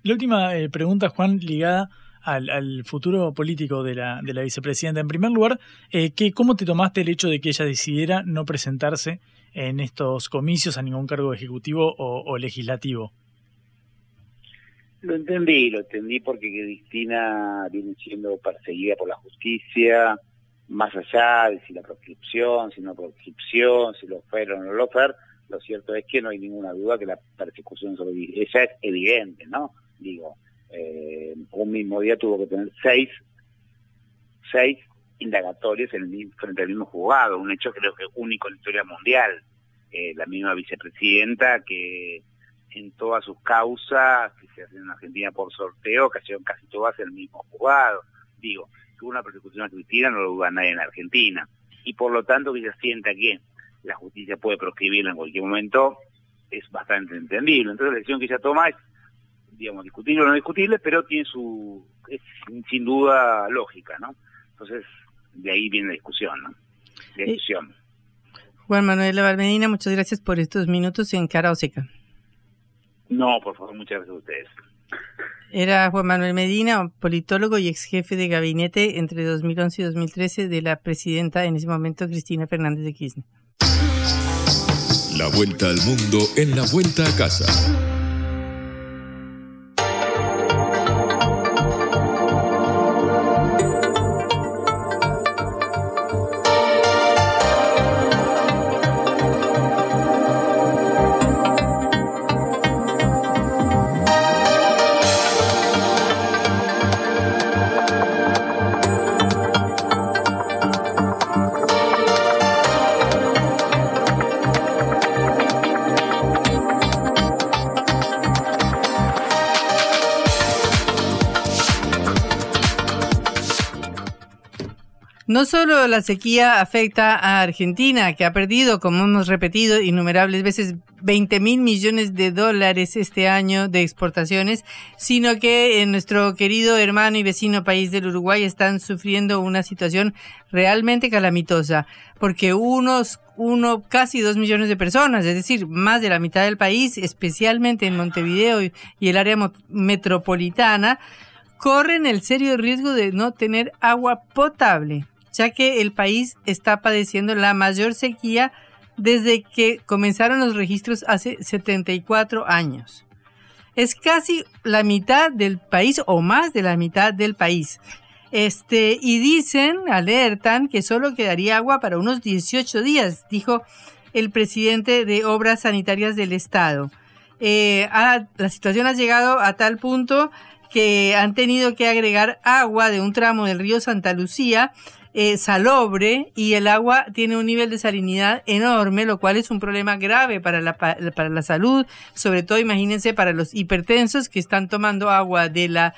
La última eh, pregunta, Juan, ligada al, futuro político de la, de la, vicepresidenta. En primer lugar, eh, ¿cómo te tomaste el hecho de que ella decidiera no presentarse en estos comicios a ningún cargo ejecutivo o, legislativo? Lo entendí, lo entendí porque Cristina viene siendo perseguida por la justicia, más allá de si la proscripción, si no proscripción, si lo fueron o no lo fueron, lo cierto es que no hay ninguna duda que la persecución sobre ella es evidente, ¿no? Digo, eh, un mismo día tuvo que tener seis, seis indagatorios en el, frente al mismo juzgado, un hecho creo que único en la historia mundial. Eh, la misma vicepresidenta que en todas sus causas que se hacen en Argentina por sorteo, cayeron casi todas el mismo juzgado. Digo, tuvo una persecución a Cristina, no lo duda nadie en Argentina. Y por lo tanto que ella sienta que la justicia puede proscribirlo en cualquier momento, es bastante entendible. Entonces la decisión que ella toma es digamos, discutible o no discutible, pero tiene su, es sin duda lógica, ¿no? Entonces, de ahí viene la discusión, ¿no? La eh, discusión. Juan Manuel Medina, muchas gracias por estos minutos en Cara o Seca. No, por favor, muchas gracias a ustedes. Era Juan Manuel Medina, politólogo y ex jefe de gabinete entre 2011 y 2013 de la presidenta en ese momento, Cristina Fernández de Kirchner. La vuelta al mundo en la vuelta a casa. Solo la sequía afecta a Argentina, que ha perdido, como hemos repetido innumerables veces, 20 mil millones de dólares este año de exportaciones, sino que en nuestro querido hermano y vecino país del Uruguay están sufriendo una situación realmente calamitosa, porque unos, uno, casi dos millones de personas, es decir, más de la mitad del país, especialmente en Montevideo y el área metropolitana, corren el serio riesgo de no tener agua potable ya que el país está padeciendo la mayor sequía desde que comenzaron los registros hace 74 años. Es casi la mitad del país o más de la mitad del país. Este, y dicen, alertan que solo quedaría agua para unos 18 días, dijo el presidente de Obras Sanitarias del Estado. Eh, la situación ha llegado a tal punto que han tenido que agregar agua de un tramo del río Santa Lucía eh, salobre y el agua tiene un nivel de salinidad enorme, lo cual es un problema grave para la, para la salud, sobre todo imagínense para los hipertensos que están tomando agua de la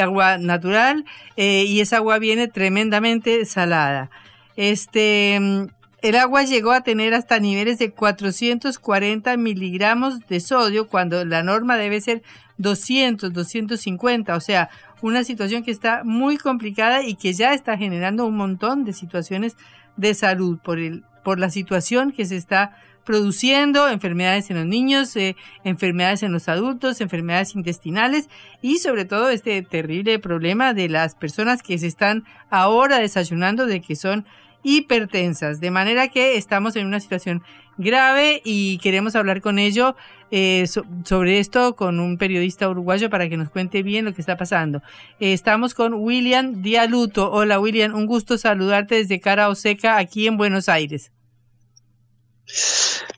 agua natural eh, y esa agua viene tremendamente salada. Este, el agua llegó a tener hasta niveles de 440 miligramos de sodio cuando la norma debe ser 200, 250, o sea, una situación que está muy complicada y que ya está generando un montón de situaciones de salud por, el, por la situación que se está produciendo, enfermedades en los niños, eh, enfermedades en los adultos, enfermedades intestinales y sobre todo este terrible problema de las personas que se están ahora desayunando de que son hipertensas. De manera que estamos en una situación grave y queremos hablar con ello eh, sobre esto con un periodista uruguayo para que nos cuente bien lo que está pasando. Eh, estamos con William Dialuto. Hola William, un gusto saludarte desde Cara Oseca aquí en Buenos Aires.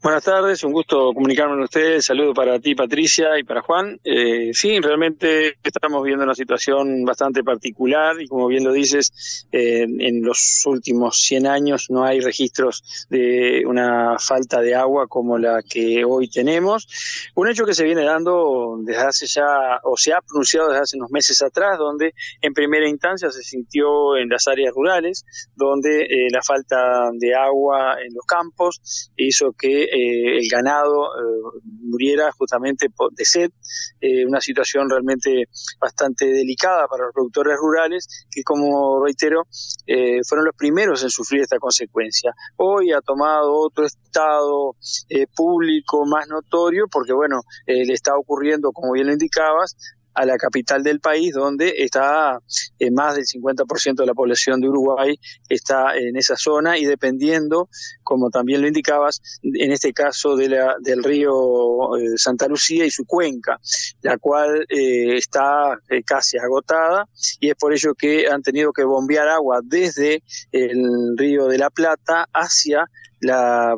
Buenas tardes, un gusto comunicarme con ustedes. Saludo para ti, Patricia, y para Juan. Eh, sí, realmente estamos viendo una situación bastante particular y como bien lo dices, eh, en los últimos 100 años no hay registros de una falta de agua como la que hoy tenemos. Un hecho que se viene dando desde hace ya, o se ha pronunciado desde hace unos meses atrás, donde en primera instancia se sintió en las áreas rurales, donde eh, la falta de agua en los campos hizo que eh, el ganado eh, muriera justamente de sed, eh, una situación realmente bastante delicada para los productores rurales que, como reitero, fueron los primeros en sufrir esta consecuencia. Hoy ha tomado otro estado público más notorio porque, bueno, le está ocurriendo, como bien lo indicabas, a la capital del país, donde está eh, más del 50% de la población de Uruguay está en esa zona y dependiendo, como también lo indicabas, en este caso de la, del río eh, Santa Lucía y su cuenca, la cual eh, está casi agotada y es por ello que han tenido que bombear agua desde el río de la Plata hacia la,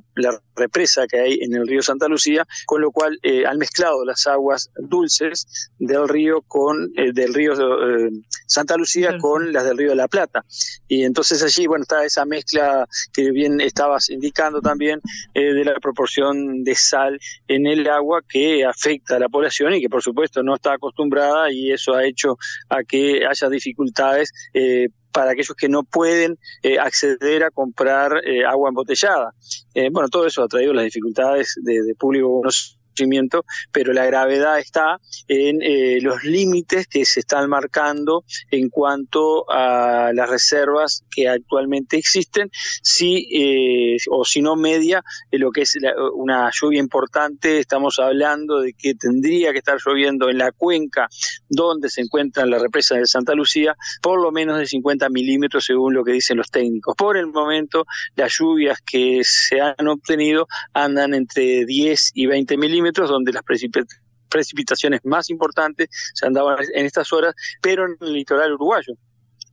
represa que hay en el río Santa Lucía, con lo cual eh, han mezclado las aguas dulces del río con eh, del río eh, Santa Lucía con las del río de la Plata. Y entonces allí, bueno, está esa mezcla que bien estabas indicando también de la proporción de sal en el agua que afecta a la población y que por supuesto no está acostumbrada y eso ha hecho a que haya dificultades para aquellos que no pueden eh, acceder a comprar eh, agua embotellada. Eh, bueno, todo eso ha traído las dificultades de, de público pero la gravedad está en eh, los límites que se están marcando en cuanto a las reservas que actualmente existen, si eh, o si no media lo que es una lluvia importante, estamos hablando de que tendría que estar lloviendo en la cuenca donde se encuentra la represa de Santa Lucía, por lo menos de 50 milímetros según lo que dicen los técnicos. Por el momento, las lluvias que se han obtenido andan entre 10 y 20 milímetros donde las precipitaciones más importantes se han dado en estas horas, pero en el litoral uruguayo.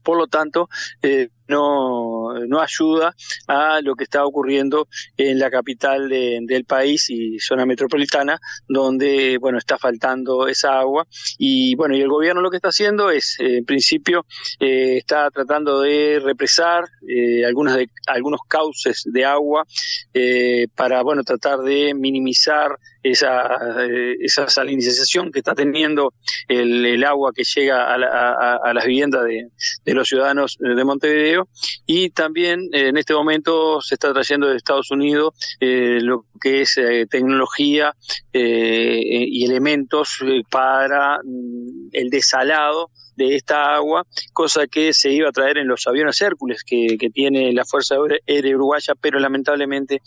Por lo tanto, eh, no, no ayuda a lo que está ocurriendo en la capital del país y zona metropolitana, donde bueno está faltando esa agua. Y bueno, y el gobierno lo que está haciendo es, eh, en principio, eh, está tratando de represar eh, algunas de, algunos cauces de agua para bueno tratar de minimizar esa, esa salinización que está teniendo el, agua que llega a, a las viviendas de, de los ciudadanos de Montevideo y también eh, en este momento se está trayendo de Estados Unidos eh, lo que es eh, tecnología y elementos para mm, el desalado de esta agua, cosa que se iba a traer en los aviones Hércules que, que tiene la Fuerza Aérea Uruguaya, pero lamentablemente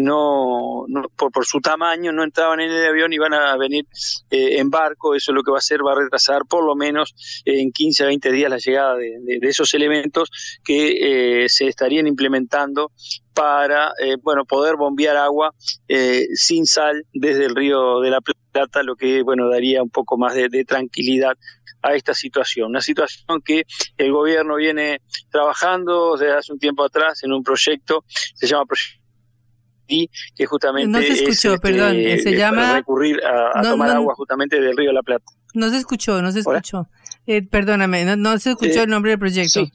no, por, por, su tamaño no entraban en el avión y van a venir eh, en barco, eso lo que va a hacer va a retrasar por lo menos en 15 a 20 días la llegada de, esos elementos que eh, se estarían implementando para eh, bueno poder bombear agua eh, sin sal desde el río de la Plata, lo que bueno daría un poco más de tranquilidad a esta situación. Una situación que el gobierno viene trabajando desde hace un tiempo atrás en un proyecto, se llama Proyecto que justamente no se escuchó, es, perdón, este, se llama recurrir a, a no, tomar no, agua justamente del río de la Plata. No se escuchó, no se escuchó. Eh, perdóname, no, no, se escuchó Eh, el nombre del proyecto. sí.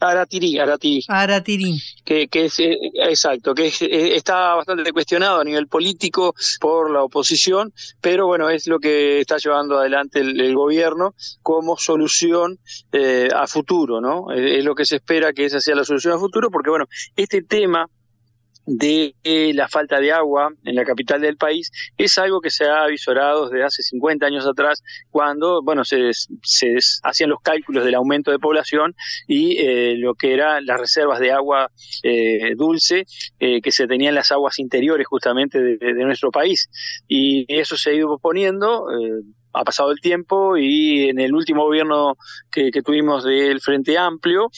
Aratirí, Aratirí. Aratirí. Que, que es, eh, exacto, que es, eh, está bastante cuestionado a nivel político por la oposición, pero bueno, es lo que está llevando adelante el, el gobierno como solución eh, a futuro, ¿no? Eh, es lo que se espera que esa sea la solución a futuro, porque bueno, este tema de eh, la falta de agua en la capital del país es algo que se ha avisorado desde hace 50 años atrás cuando bueno se, se hacían los cálculos del aumento de población y eh, lo que eran las reservas de agua eh, dulce eh, que se tenían en las aguas interiores justamente de, nuestro país. Y eso se ha ido posponiendo eh, ha pasado el tiempo y en el último gobierno que, que tuvimos del Frente Amplio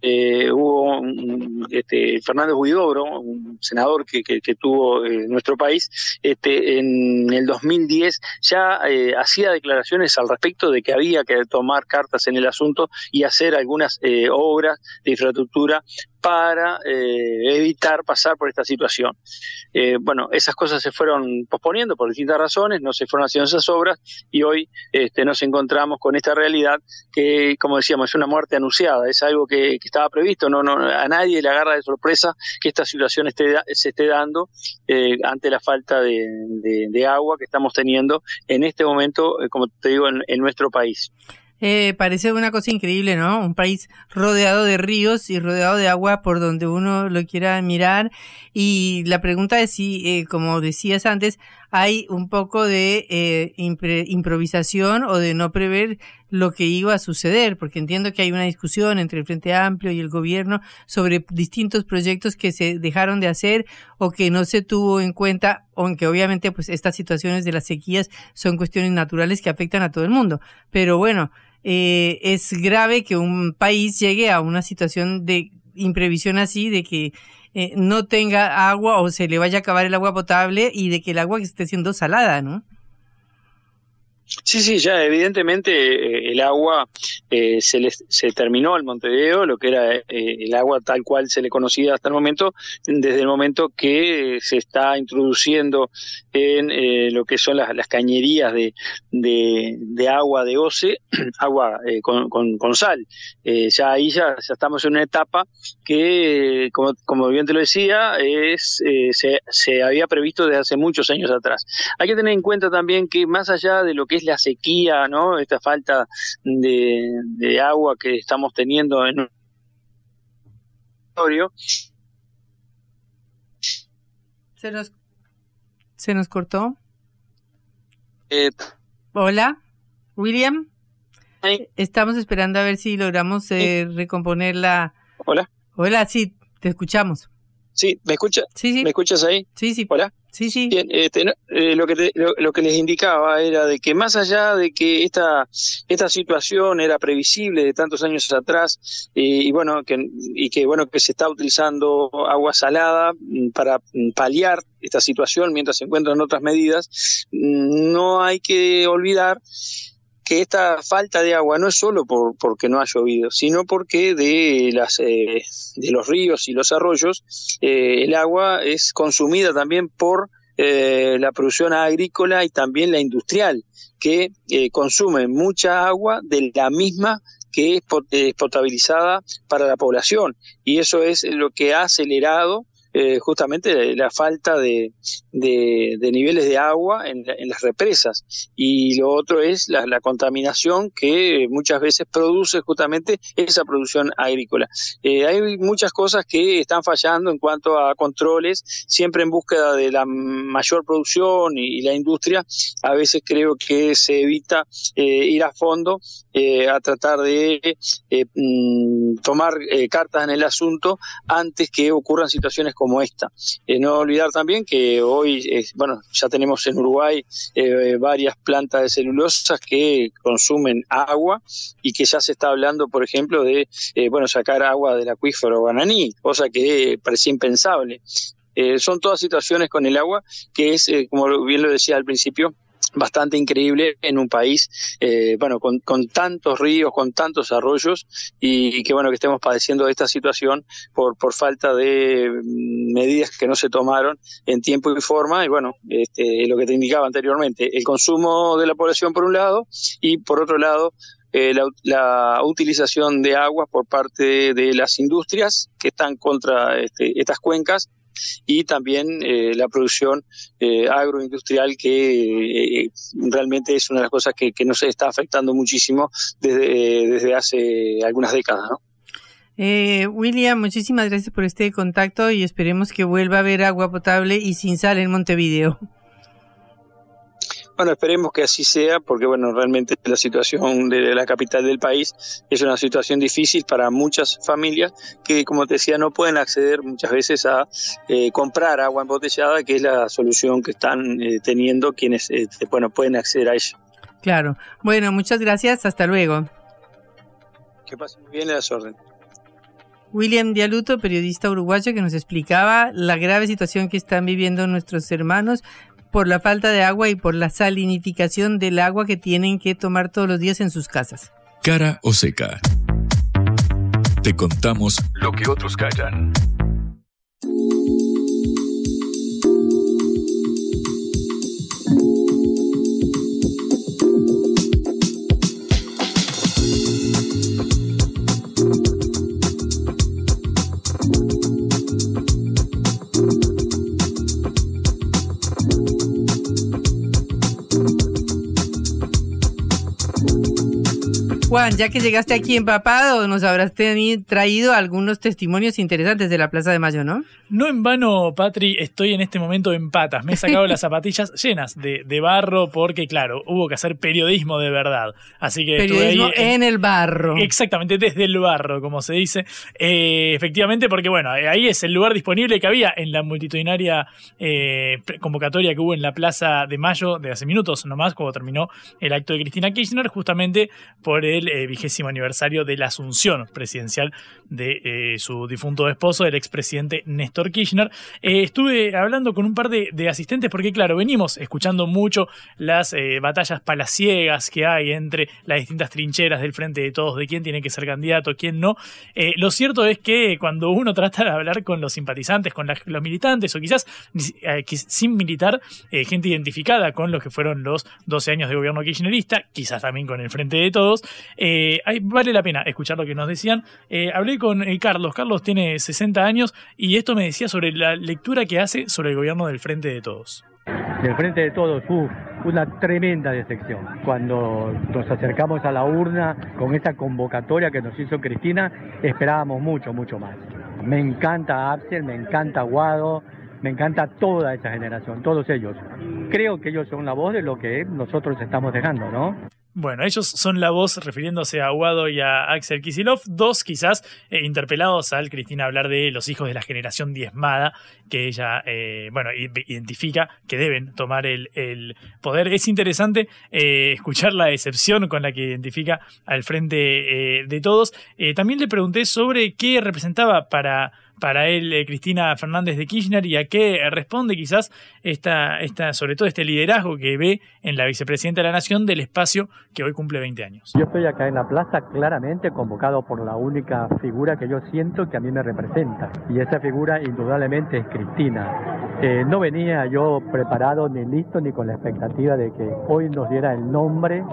eh, hubo un, este, Fernández Huidobro, un senador que, que, tuvo eh, nuestro país, este, en el 2010 ya eh, hacía declaraciones al respecto de que había que tomar cartas en el asunto y hacer algunas eh, obras de infraestructura para eh, evitar pasar por esta situación. Eh, bueno, esas cosas se fueron posponiendo por distintas razones, no se fueron haciendo esas obras y hoy este, nos encontramos con esta realidad que, como decíamos, es una muerte anunciada, es algo que, que estaba previsto, no, no, a nadie le agarra de sorpresa que esta situación esté, se esté dando eh, ante la falta de, de, agua que estamos teniendo en este momento, eh, como te digo, en, en nuestro país. Eh, parece una cosa increíble, ¿no? Un país rodeado de ríos y rodeado de agua por donde uno lo quiera mirar. Y la pregunta es si, eh, como decías antes, hay un poco de eh, improvisación o de no prever lo que iba a suceder, porque entiendo que hay una discusión entre el Frente Amplio y el gobierno sobre distintos proyectos que se dejaron de hacer o que no se tuvo en cuenta, aunque obviamente pues estas situaciones de las sequías son cuestiones naturales que afectan a todo el mundo. Pero bueno, eh, es grave que un país llegue a una situación de imprevisión así, de que eh, no tenga agua o se le vaya a acabar el agua potable y de que el agua esté siendo salada, ¿no? Sí, sí, ya evidentemente eh, el agua eh, se, le, se terminó al Montevideo, lo que era eh, el agua tal cual se le conocía hasta el momento, desde el momento que se está introduciendo en eh, lo que son las, las cañerías de, de, de, agua de OCE, *clears throat* agua eh, con, con, con, sal. ya ahí ya, ya, estamos en una etapa que, como, como bien te lo decía, es, se, se había previsto desde hace muchos años atrás. Hay que tener en cuenta también que más allá de lo que es la sequía, ¿no? Esta falta de, de agua que estamos teniendo en un territorio. Se nos, se nos cortó. Eh, Hola, William. Estamos esperando a ver si logramos eh, recomponer la. Hola. Hola, sí, te escuchamos. Sí, ¿me escucha? Sí, sí. ¿Me escuchas ahí? Sí, sí. Hola. Sí, sí. Bien, este, eh, lo, que te, lo, que les indicaba era de que más allá de que esta, situación era previsible de tantos años atrás eh, y bueno que, y que bueno que se está utilizando agua salada mm, para paliar esta situación mientras se encuentran otras medidas, mm, no hay que olvidar que esta falta de agua no es solo por, porque no ha llovido, sino porque de, las, eh, de los ríos y los arroyos eh, el agua es consumida también por eh, la producción agrícola y también la industrial, que eh, consume mucha agua de la misma que es potabilizada para la población. Y eso es lo que ha acelerado eh, justamente la falta de, niveles de agua en, las represas y lo otro es la, contaminación que muchas veces produce justamente esa producción agrícola. Eh, hay muchas cosas que están fallando en cuanto a controles, siempre en búsqueda de la mayor producción y, la industria. A veces creo que se evita eh, ir a fondo a tratar de mm, tomar cartas en el asunto antes que ocurran situaciones como esta. Eh, no olvidar también que hoy, eh, bueno, ya tenemos en Uruguay eh, varias plantas de celulosas que consumen agua y que ya se está hablando, por ejemplo, de, bueno, sacar agua del acuífero Guananí, cosa que parecía impensable. son todas situaciones con el agua que es, como bien lo decía al principio, bastante increíble en un país, eh, bueno, con, tantos ríos, con tantos arroyos y, que bueno que estemos padeciendo esta situación por, por falta de mm, medidas que no se tomaron en tiempo y forma y bueno, este, lo que te indicaba anteriormente, el consumo de la población por un lado y por otro lado eh, la, utilización de agua por parte de las industrias que están contra este, estas cuencas y también eh, la producción eh, agroindustrial que eh, realmente es una de las cosas que, que nos está afectando muchísimo desde, desde hace algunas décadas. ¿no? William, muchísimas gracias por este contacto y esperemos que vuelva a haber agua potable y sin sal en Montevideo. Bueno, esperemos que así sea, porque bueno, realmente la situación de la capital del país es una situación difícil para muchas familias que, como te decía, no pueden acceder muchas veces a eh, comprar agua embotellada, que es la solución que están eh, teniendo quienes, eh, bueno, pueden acceder a ella. Claro. Bueno, muchas gracias. Hasta luego. Que pasen muy bien las órdenes. William Dialuto, periodista uruguayo, que nos explicaba la grave situación que están viviendo nuestros hermanos por la falta de agua y por la salinificación del agua que tienen que tomar todos los días en sus casas. Cara o seca. Te contamos lo que otros callan. Juan, ya que llegaste aquí empapado, nos habrás traído algunos testimonios interesantes de la Plaza de Mayo, ¿no? No en vano, Patri, estoy en este momento en patas. Me he sacado las zapatillas llenas de, barro porque, claro, hubo que hacer periodismo de verdad. Así que periodismo en, el barro. Exactamente, desde el barro, como se dice. Eh, efectivamente, porque, bueno, ahí es el lugar disponible que había en la multitudinaria eh, convocatoria que hubo en la Plaza de Mayo de hace minutos nomás, cuando terminó el acto de Cristina Kirchner, justamente por el el eh, vigésimo aniversario de la asunción presidencial de eh, su difunto esposo, el expresidente Néstor Kirchner. Eh, estuve hablando con un par de, asistentes porque, claro, venimos escuchando mucho las batallas palaciegas que hay entre las distintas trincheras del frente de todos, de quién tiene que ser candidato, quién no. lo cierto es que cuando uno trata de hablar con los simpatizantes, con los militantes o quizás sin militar, gente identificada con lo que fueron los 12 años de gobierno kirchnerista, quizás también con el frente de todos, eh, vale la pena escuchar lo que nos decían. Eh, hablé con eh, Carlos. Carlos tiene 60 años y esto me decía sobre la lectura que hace sobre el gobierno del Frente de Todos. Del Frente de Todos, fue una tremenda decepción. Cuando nos acercamos a la urna con esa convocatoria que nos hizo Cristina, esperábamos mucho, mucho más. Me encanta Axel, me encanta Guado, me encanta toda esa generación, todos ellos. Creo que ellos son la voz de lo que nosotros estamos dejando, ¿no? Bueno, ellos son la voz refiriéndose a Aguado y a Axel Kisilov, dos quizás eh, interpelados al Cristina hablar de los hijos de la generación diezmada, que ella, eh, bueno, identifica que deben tomar el, poder. Es interesante eh, escuchar la decepción con la que identifica al frente de todos. también le pregunté sobre qué representaba para para él eh, Cristina Fernández de Kirchner y a qué responde quizás esta, esta, sobre todo este liderazgo que ve en la vicepresidenta de la Nación del espacio que hoy cumple 20 años. Yo estoy acá en la plaza claramente convocado por la única figura que yo siento que a mí me representa y esa figura indudablemente es Cristina. Eh, no venía yo preparado ni listo ni con la expectativa de que hoy nos diera el nombre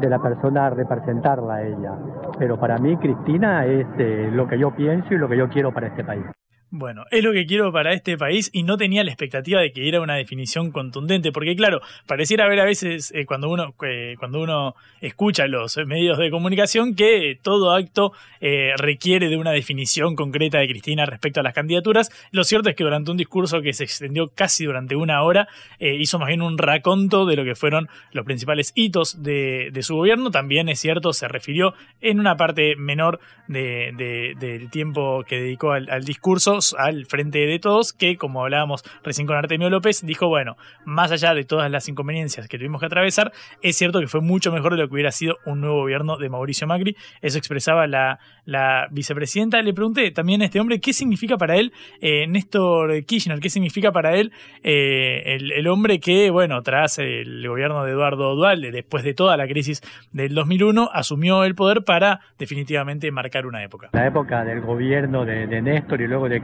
de la persona a representarla a ella. Pero para mí Cristina es eh, lo que yo pienso y lo que yo quiero para este país. Bueno, es lo que quiero para este país y no tenía la expectativa de que era una definición contundente, porque claro, pareciera haber a veces eh, cuando uno eh, cuando uno escucha los medios de comunicación que todo acto eh, requiere de una definición concreta de Cristina respecto a las candidaturas. Lo cierto es que durante un discurso que se extendió casi durante una hora hizo más bien un raconto de lo que fueron los principales hitos de, su gobierno. También es cierto se refirió en una parte menor del tiempo que dedicó al discurso al frente de todos, que como hablábamos recién con Artemio López, dijo, bueno, más allá de todas las inconveniencias que tuvimos que atravesar, es cierto que fue mucho mejor de lo que hubiera sido un nuevo gobierno de Mauricio Macri. Eso expresaba la, la vicepresidenta. Le pregunté también a este hombre qué significa para él eh, Néstor Kirchner, qué significa para él eh, el, hombre que, bueno, tras el gobierno de Eduardo Dualde, después de toda la crisis del 2001, asumió el poder para definitivamente marcar una época. La época del gobierno de, de Néstor y luego de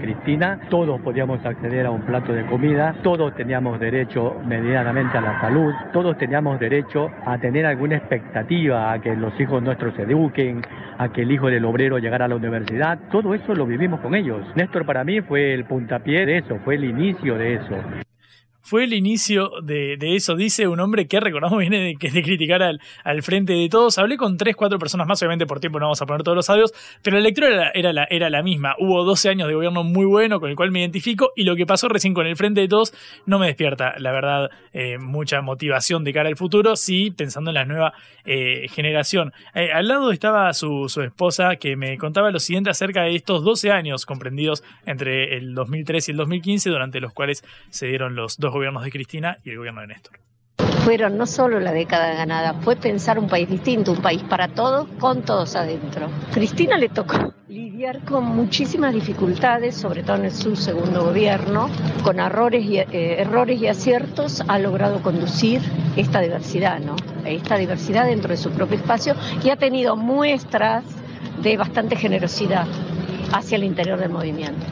Todos podíamos acceder a un plato de comida, todos teníamos derecho medianamente a la salud, todos teníamos derecho a tener alguna expectativa, a que los hijos nuestros se eduquen, a que el hijo del obrero llegara a la universidad, todo eso lo vivimos con ellos. Néstor para mí fue el puntapié de eso, fue el inicio de eso fue el inicio de, eso, dice un hombre que recordamos viene de, de criticar al, al, frente de todos. Hablé con tres, cuatro personas más, obviamente por tiempo no vamos a poner todos los audios, pero la lectura era, era, la, era la misma. Hubo 12 años de gobierno muy bueno con el cual me identifico y lo que pasó recién con el frente de todos no me despierta, la verdad, eh, mucha motivación de cara al futuro, sí pensando en la nueva eh, generación. Eh, al lado estaba su, su esposa que me contaba lo siguiente acerca de estos 12 años comprendidos entre el 2003 y el 2015, durante los cuales se dieron los dos gobiernos de Cristina y el gobierno de Néstor. Fueron no solo la década ganada, fue pensar un país distinto, un país para todos, con todos adentro. Cristina le tocó lidiar con muchísimas dificultades, sobre todo en su segundo gobierno, con errores y, eh, errores y aciertos, ha logrado conducir esta diversidad, ¿no? Esta diversidad dentro de su propio espacio y ha tenido muestras de bastante generosidad hacia el interior del movimiento.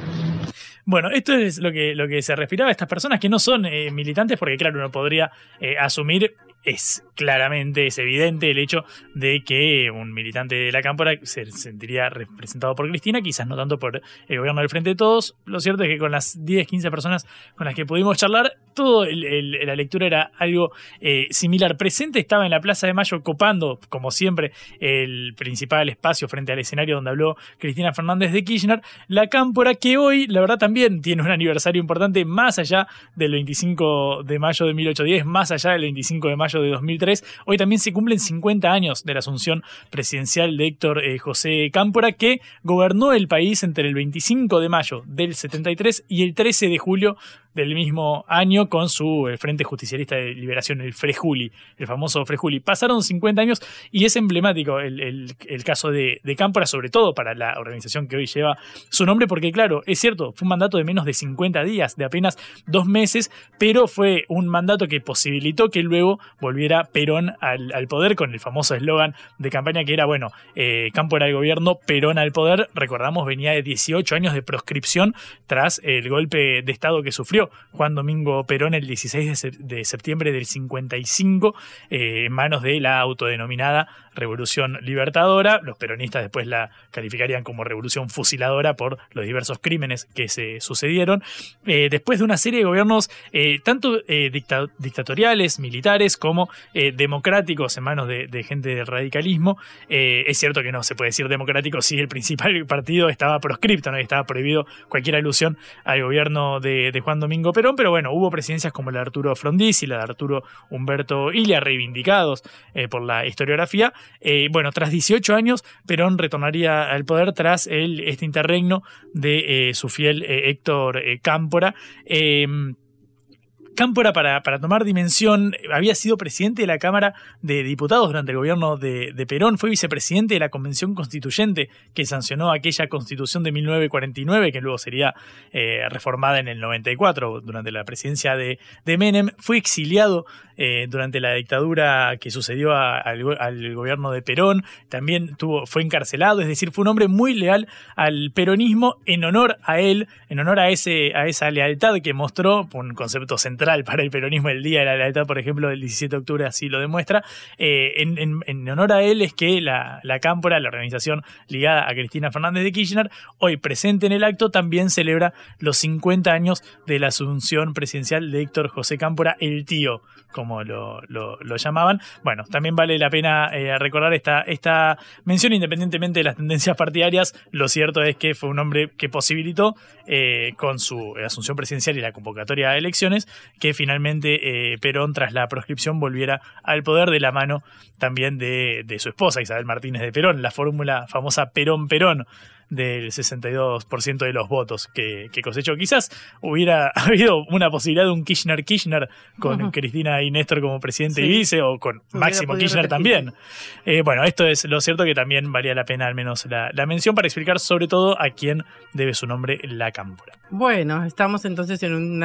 Bueno, esto es lo que, lo que se respiraba a estas personas que no son eh, militantes, porque claro, uno podría eh, asumir es claramente, es evidente el hecho de que un militante de la Cámpora se sentiría representado por Cristina, quizás no tanto por el gobierno del Frente de Todos. Lo cierto es que con las 10, 15 personas con las que pudimos charlar, todo la lectura era algo eh, similar. Presente estaba en la Plaza de Mayo copando, como siempre, el principal espacio frente al escenario donde habló Cristina Fernández de Kirchner, la Cámpora, que hoy, la verdad, también tiene un aniversario importante más allá del 25 de mayo de 1810, más allá del 25 de mayo de 2003. Hoy también se cumplen 50 años de la asunción presidencial de Héctor eh, José Cámpora, que gobernó el país entre el 25 de mayo del 73 y el 13 de julio del mismo año con su el Frente Justicialista de Liberación, el Frejuli, el famoso Frejuli. Pasaron 50 años y es emblemático el, caso de, de, Cámpora, sobre todo para la organización que hoy lleva su nombre, porque claro, es cierto, fue un mandato de menos de 50 días, de apenas dos meses, pero fue un mandato que posibilitó que luego volviera Perón al, poder con el famoso eslogan de campaña que era, bueno, eh, Cámpora al gobierno, Perón al poder. Recordamos, venía de 18 años de proscripción tras el golpe de Estado que sufrió Juan Domingo Perón el 16 de septiembre del 55 eh, en manos de la autodenominada Revolución Libertadora. Los peronistas después la calificarían como revolución fusiladora por los diversos crímenes que se sucedieron. Eh, después de una serie de gobiernos eh, tanto dictatoriales, militares, como democráticos en manos de, gente del radicalismo. es cierto que no se puede decir democrático si el principal partido estaba proscripto, ¿no? estaba prohibido cualquier alusión al gobierno de, de Juan Domingo Perón, pero bueno, hubo presidencias como la de Arturo Frondizi, la de Arturo Humberto Ilia, reivindicados eh, por la historiografía. Eh, bueno, tras 18 años, Perón retornaría al poder tras el, este interregno de eh, su fiel Héctor Cámpora. Cámpora, para, para, tomar dimensión, había sido presidente de la Cámara de Diputados durante el gobierno de, Perón, fue vicepresidente de la Convención Constituyente que sancionó aquella constitución de 1949, que luego sería eh, reformada en el 94 durante la presidencia de, de Menem, fue exiliado eh, durante la dictadura que sucedió al, gobierno de Perón, también tuvo, fue encarcelado, es decir, fue un hombre muy leal al peronismo en honor a él, en honor a, ese, a esa lealtad que mostró, un concepto central para el peronismo el Día de la Lealtad, por ejemplo, del 17 de octubre así lo demuestra. Eh, en, honor a él es que la, Cámpora, la organización ligada a Cristina Fernández de Kirchner, hoy presente en el acto, también celebra los 50 años de la asunción presidencial de Héctor José Cámpora, el tío, como lo llamaban. Bueno, también vale la pena eh, recordar esta, esta mención, independientemente de las tendencias partidarias. Lo cierto es que fue un hombre que posibilitó, eh, con su asunción presidencial y la convocatoria a elecciones, que finalmente eh, Perón, tras la proscripción, volviera al poder de la mano también de, de su esposa, Isabel Martínez de Perón, la fórmula famosa Perón-Perón del 62% de los votos que, que cosechó. Quizás hubiera *laughs* habido una posibilidad de un Kirchner-Kirchner con. Cristina y Néstor como presidente Sí. y vice, o con Máximo Kirchner también. Eh, bueno, esto es lo cierto que también valía la pena al menos la, la mención para explicar sobre todo a quién debe su nombre la cámpora. Bueno, estamos entonces en un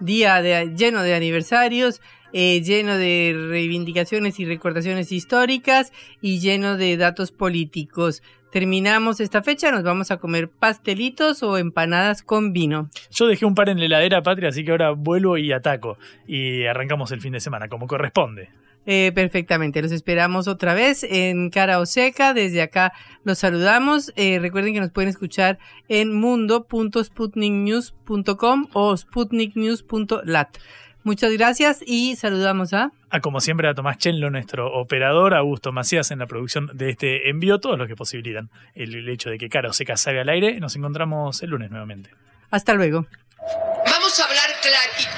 día de- lleno de aniversarios, eh, lleno de reivindicaciones y recordaciones históricas y lleno de datos políticos. Terminamos esta fecha, nos vamos a comer pastelitos o empanadas con vino. Yo dejé un par en la heladera, Patria, así que ahora vuelvo y ataco. Y arrancamos el fin de semana, como corresponde. Eh, perfectamente, los esperamos otra vez en Cara o Seca. Desde acá los saludamos. Eh, recuerden que nos pueden escuchar en mundo.sputniknews.com o sputniknews.lat. Muchas gracias y saludamos a... A como siempre a Tomás Chenlo, nuestro operador, a Augusto Macías en la producción de este envío, todos los que posibilitan el, el hecho de que Cara o Seca salga al aire. Nos encontramos el lunes nuevamente. Hasta luego. Vamos a hablar clarito.